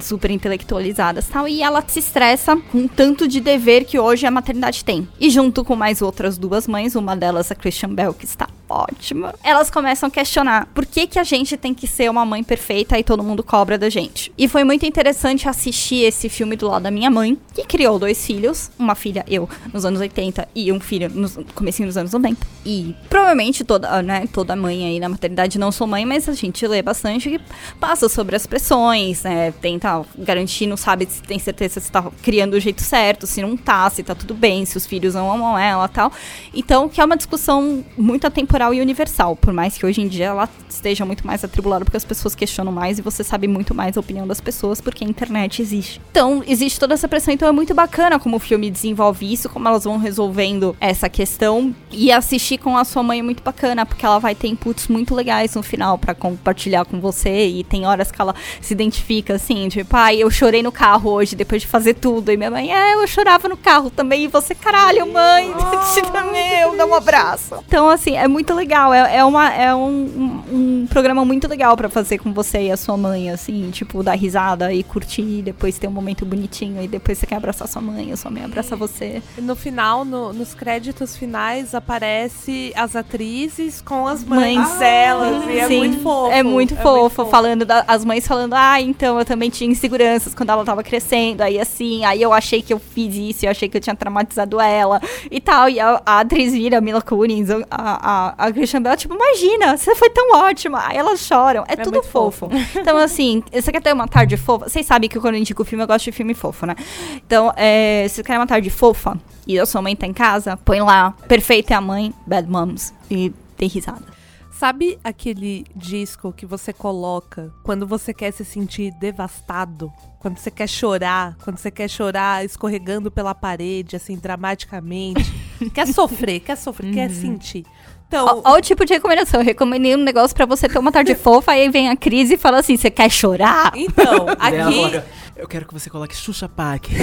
Speaker 2: super intelectualizadas tal. E ela se estressa com o tanto de dever que hoje a maternidade tem. E junto com mais outras duas mães, uma delas a Christian Bell, que está ótima, elas começam a questionar por que, que a gente tem que ser uma mãe perfeita e todo mundo cobra da gente. E foi muito interessante assistir esse filme do lado da minha mãe, que criou dois filhos, uma filha, eu, nos anos 80 e um filho no comecinho dos anos 90. E provavelmente toda, né, toda mãe aí na maternidade não sou mãe, mas a gente lê bastante e passa sobre as pressões, né, tenta garantir, não sabe se tem certeza se tá criando do jeito certo, se não tá, se tá tudo bem, se os filhos não amam ela tal. Então, que é uma discussão muito atemporal e universal, por mais que hoje em dia ela esteja muito mais atribulada porque as pessoas questionam mais e você sabe muito mais a opinião das pessoas porque a internet existe. Então, existe toda essa pressão, então é muito bacana como o filme desenvolve isso, como elas vão resolvendo essa questão e assistir com a sua mãe é muito bacana, porque ela vai ter inputs muito legais no final para compartilhar com você e tem horas que ela se identifica assim, tipo, pai, eu chorei no carro hoje depois de fazer tudo e minha mãe, é, eu chorava no carro também e você, caralho, mãe, [LAUGHS] eu dá um abraço. Então, assim, é muito legal. É, é, uma, é um, um, programa muito legal pra fazer com você e a sua mãe, assim, tipo, dar risada e curtir, depois ter um momento bonitinho, e depois você quer abraçar sua mãe, a sua mãe abraça você.
Speaker 4: No final, no- nos créditos finais, aparece as atrizes com as mães
Speaker 2: Mães.
Speaker 4: delas. e é
Speaker 2: Sim,
Speaker 4: muito fofo.
Speaker 2: É muito fofo, falando da- as mães falando, ah, então eu também tinha inseguranças quando ela tava crescendo, aí assim, aí eu achei que eu fiz isso, eu achei que eu tinha traumatizado ela e tal. E a, a atriz vira, a Mila Kunis, a, a, a Christian Bell, tipo, imagina, você foi tão ótima. Aí elas choram, é, tudo
Speaker 4: muito
Speaker 2: fofo. Então, assim, você quer ter uma tarde fofa? Vocês sabem que quando eu indico filme, eu gosto de filme fofo, né? Então, é, se você quer uma tarde fofa e a sua mãe tá em casa, põe lá, Perfeita é a mãe, Bad Moms, e dê risada.
Speaker 4: Sabe aquele disco que você coloca quando você quer se sentir devastado? Quando você quer chorar, quando você quer chorar escorregando pela parede, assim, dramaticamente. [LAUGHS] quer sofrer, quer sofrer, quer sentir. Então,
Speaker 2: Olha o tipo de recomendação. Eu recomendei um negócio pra você ter uma tarde [LAUGHS] fofa, aí vem a crise e fala assim: você quer chorar?
Speaker 4: então, aqui.
Speaker 3: Eu quero que você coloque Xuxa Park. [LAUGHS]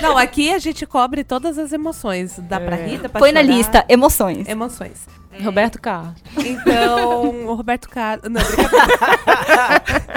Speaker 4: Não, aqui a gente cobre todas as emoções. Dá pra rir, dá pra
Speaker 2: Põe na
Speaker 4: chorar.
Speaker 2: lista, emoções.
Speaker 4: Emoções.
Speaker 1: Roberto Carlos.
Speaker 4: Então, o Roberto Carlos. Não, [LAUGHS]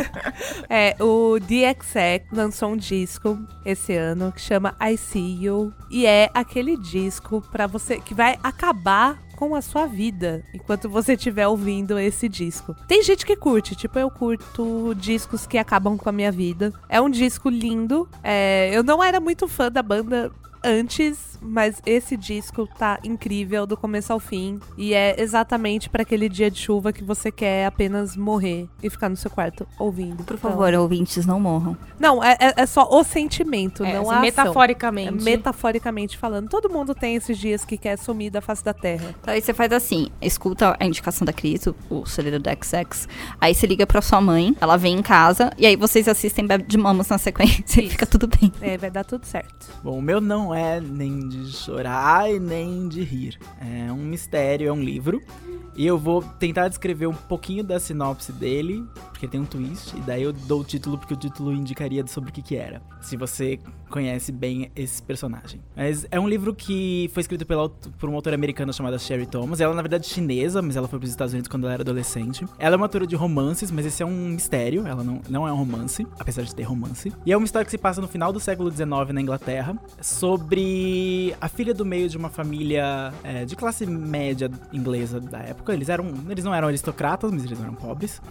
Speaker 4: é, o DXX lançou um disco esse ano que chama I See You. E é aquele disco pra você que vai acabar com a sua vida enquanto você estiver ouvindo esse disco. Tem gente que curte, tipo, eu curto discos que acabam com a minha vida. É um disco lindo. é, eu não era muito fã da banda antes, mas esse disco tá incrível do começo ao fim e é exatamente pra aquele dia de chuva que você quer apenas morrer e ficar no seu quarto ouvindo.
Speaker 2: Por
Speaker 4: Então-
Speaker 2: favor, ouvintes, não morram.
Speaker 4: Não, é, é- é só o sentimento,
Speaker 1: É,
Speaker 4: não
Speaker 1: assim,
Speaker 4: a
Speaker 1: metaforicamente.
Speaker 4: É, metaforicamente falando, todo mundo tem esses dias que quer sumir da face da terra.
Speaker 2: Então aí você faz assim: escuta a indicação da Cris, o, o CD do XX. Aí você liga pra sua mãe, ela vem em casa, e aí vocês assistem Bebe de Mamas na sequência [LAUGHS] e
Speaker 4: Isso.
Speaker 2: fica tudo bem.
Speaker 4: É, vai dar tudo certo.
Speaker 3: Bom, o meu não é nem de chorar e nem de rir. É um mistério, é um livro. E eu vou tentar descrever um pouquinho da sinopse dele, porque tem um twist, e daí eu dou o título porque o título indicaria sobre o que que era. Se você conhece bem esse personagem. Mas é um livro que foi escrito pela, por uma autora americana chamada Sherry Thomas. Ela é, na verdade, chinesa, mas ela foi para os Estados Unidos quando ela era adolescente. Ela é uma autora de romances, mas esse é um mistério. Ela não, não é um romance, apesar de ter romance. E é uma história que se passa no final do século XIX na Inglaterra, sobre a filha do meio de uma família é, de classe média inglesa da época. Eles eram, eles não eram aristocratas, mas eles eram pobres.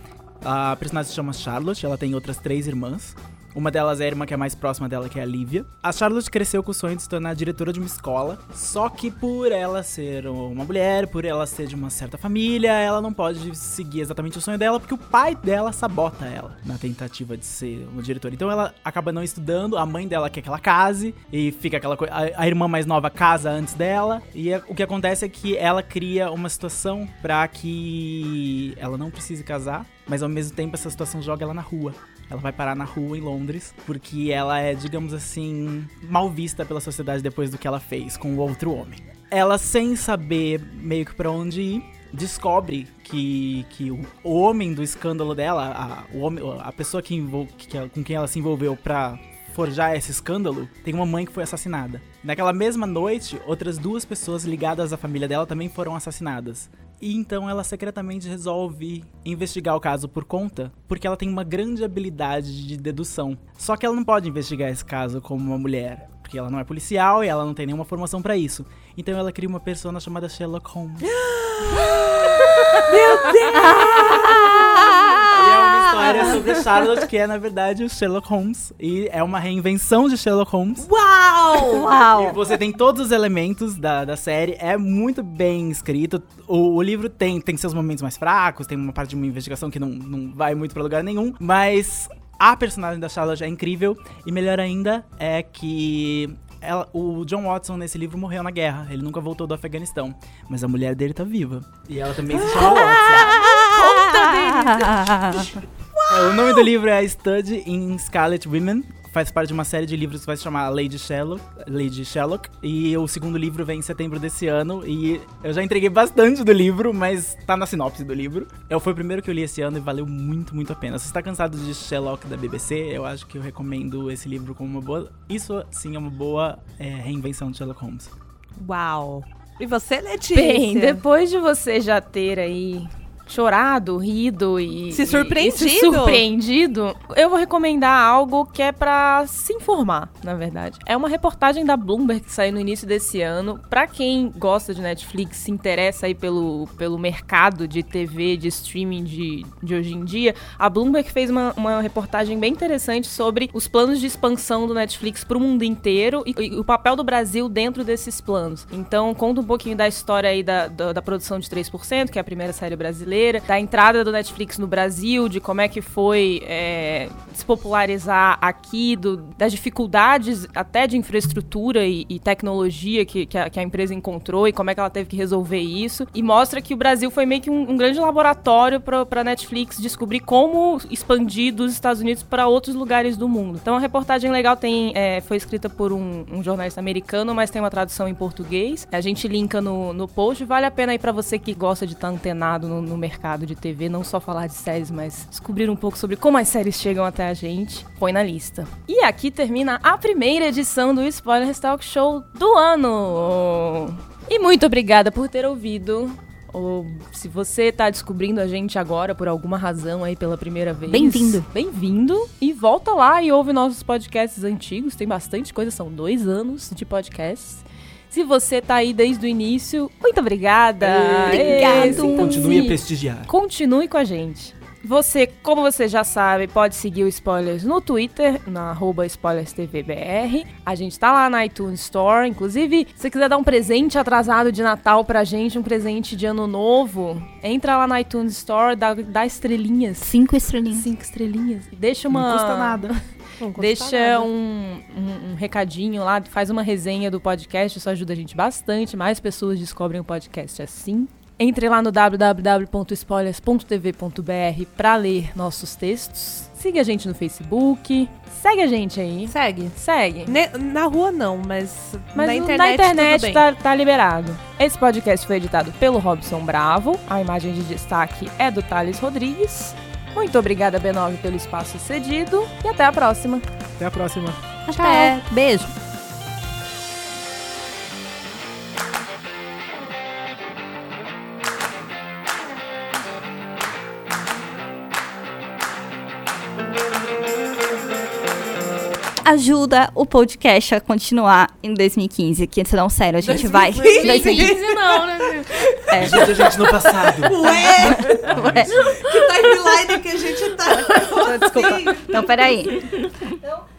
Speaker 3: A personagem se chama Charlotte, ela tem outras três irmãs. Uma delas é a irmã que é mais próxima dela, que é a Lívia. A Charlotte cresceu com o sonho de se tornar diretora de uma escola, só que por ela ser uma mulher, por ela ser de uma certa família, ela não pode seguir exatamente o sonho dela, porque o pai dela sabota ela na tentativa de ser uma diretora. Então ela acaba não estudando, a mãe dela quer que ela case, e fica aquela coisa. A, irmã mais nova casa antes dela, e é- o que acontece é que ela cria uma situação pra que ela não precise casar, mas ao mesmo tempo essa situação joga ela na rua. Ela vai parar na rua em Londres, porque ela é, digamos assim, mal vista pela sociedade depois do que ela fez com o outro homem. Ela, sem saber meio que pra onde ir, descobre que, que o, homem do escândalo dela, a, o homem, a pessoa que que com quem ela se envolveu pra forjar esse escândalo, tem uma mãe que foi assassinada. Naquela mesma noite, outras duas pessoas ligadas à família dela também foram assassinadas. E então ela secretamente resolve investigar o caso por conta, porque ela tem uma grande habilidade de dedução. Só que ela não pode investigar esse caso como uma mulher, porque ela não é policial e ela não tem nenhuma formação pra isso. Então ela cria uma persona chamada Sherlock Holmes. [GASPS] É uma história sobre Charlotte, que é, na verdade, o Sherlock Holmes. E é uma reinvenção de Sherlock Holmes.
Speaker 4: Uau!
Speaker 3: E
Speaker 2: Uau!
Speaker 3: você tem todos os elementos da, da série, é muito bem escrito. O, o livro tem, tem seus momentos mais fracos, tem uma parte de uma investigação que não, não vai muito pra lugar nenhum, mas a personagem da Charlotte é incrível. E melhor ainda é que ela- o John Watson nesse livro morreu na guerra. Ele nunca voltou do Afeganistão. Mas a mulher dele tá viva. E ela também se chama [LAUGHS] Watson. É, [LAUGHS] o nome do livro é Study in Scarlet Women. Faz parte de uma série de livros que vai se chamar Lady Sherlock, Lady Sherlock. E o segundo livro vem em setembro desse ano. E eu já entreguei bastante do livro, mas tá na sinopse do livro. Eu, foi o primeiro que eu li esse ano e valeu muito, muito a pena. Se você tá cansado de Sherlock da BBC, eu acho que eu recomendo esse livro como uma boa. Isso sim é uma boa é, reinvenção de Sherlock Holmes.
Speaker 4: Uau. E você, Letícia?
Speaker 1: Bem, depois de você já ter aí chorado, rido e
Speaker 4: Se surpreendido.
Speaker 1: e se surpreendido, eu vou recomendar algo que é pra se informar, na verdade. É uma reportagem da Bloomberg que saiu no início desse ano. Pra quem gosta de Netflix, se interessa aí pelo, pelo mercado de TV, de streaming de, de hoje em dia, a Bloomberg fez uma, uma reportagem bem interessante sobre os planos de expansão do Netflix pro mundo inteiro e, e o papel do Brasil dentro desses planos. Então, conta um pouquinho da história aí da, da, da produção de 3%, que é a primeira série brasileira, da entrada do Netflix no Brasil, de como é que foi é, se popularizar aqui, do- das dificuldades até de infraestrutura e, e tecnologia que, que, a, que a empresa encontrou e como é que ela teve que resolver isso. E mostra que o Brasil foi meio que um, um grande laboratório para a Netflix descobrir como expandir dos Estados Unidos para outros lugares do mundo. Então a reportagem legal tem, é, foi escrita por um, um jornalista americano, mas tem uma tradução em português. A gente linka no, no post. Vale a pena aí para você que gosta de estar antenado no, no mercado de TV, não só falar de séries, mas descobrir um pouco sobre como as séries chegam até a gente. Põe na lista. E aqui termina a primeira edição do Spoiler Talk Show do ano. E muito obrigada por ter ouvido. Ou se você tá descobrindo a gente agora por alguma razão aí pela primeira vez.
Speaker 2: Bem-vindo.
Speaker 1: Bem-vindo. E volta lá e ouve nossos podcasts antigos. Tem bastante coisa, são dois anos de podcasts. Se você tá aí desde o início, muito obrigada.
Speaker 2: Obrigado.
Speaker 1: Ê, sintam-se.
Speaker 3: Continue a prestigiar.
Speaker 1: Continue com a gente. Você, como você já sabe, pode seguir o Spoilers no Twitter, na arroba SpoilersTVBR. A gente tá lá na iTunes Store. Inclusive, se você quiser dar um presente atrasado de Natal pra gente, um presente de ano novo, entra lá na iTunes Store, dá, dá estrelinhas.
Speaker 2: Cinco estrelinhas.
Speaker 1: Cinco estrelinhas. Deixa uma.
Speaker 3: Não custa nada.
Speaker 1: Deixa um, um- um recadinho lá, faz uma resenha do podcast, isso ajuda a gente bastante. Mais pessoas descobrem o podcast assim. Entre lá no www.spoilers.tv.br para ler nossos textos. Siga a gente no Facebook. Segue a gente aí.
Speaker 4: Segue.
Speaker 1: Segue.
Speaker 4: Ne- na rua não, mas,
Speaker 1: Mas
Speaker 4: na internet,
Speaker 1: na internet tá, tá liberado. Esse podcast foi editado pelo Robson Bravo. A imagem de destaque é do Thales Rodrigues. Muito obrigada, B9, pelo espaço cedido. E até a próxima.
Speaker 3: Até a próxima.
Speaker 2: Até. Beijo. Ajuda o podcast a continuar em 2015, que senão, sério, a gente vai. 2015
Speaker 1: não, né?
Speaker 3: Ajuda [LAUGHS] a gente no passado.
Speaker 4: Ué,
Speaker 2: Ué.
Speaker 4: que timeline que a gente tá.
Speaker 2: Desculpa. Então, peraí.
Speaker 4: Então,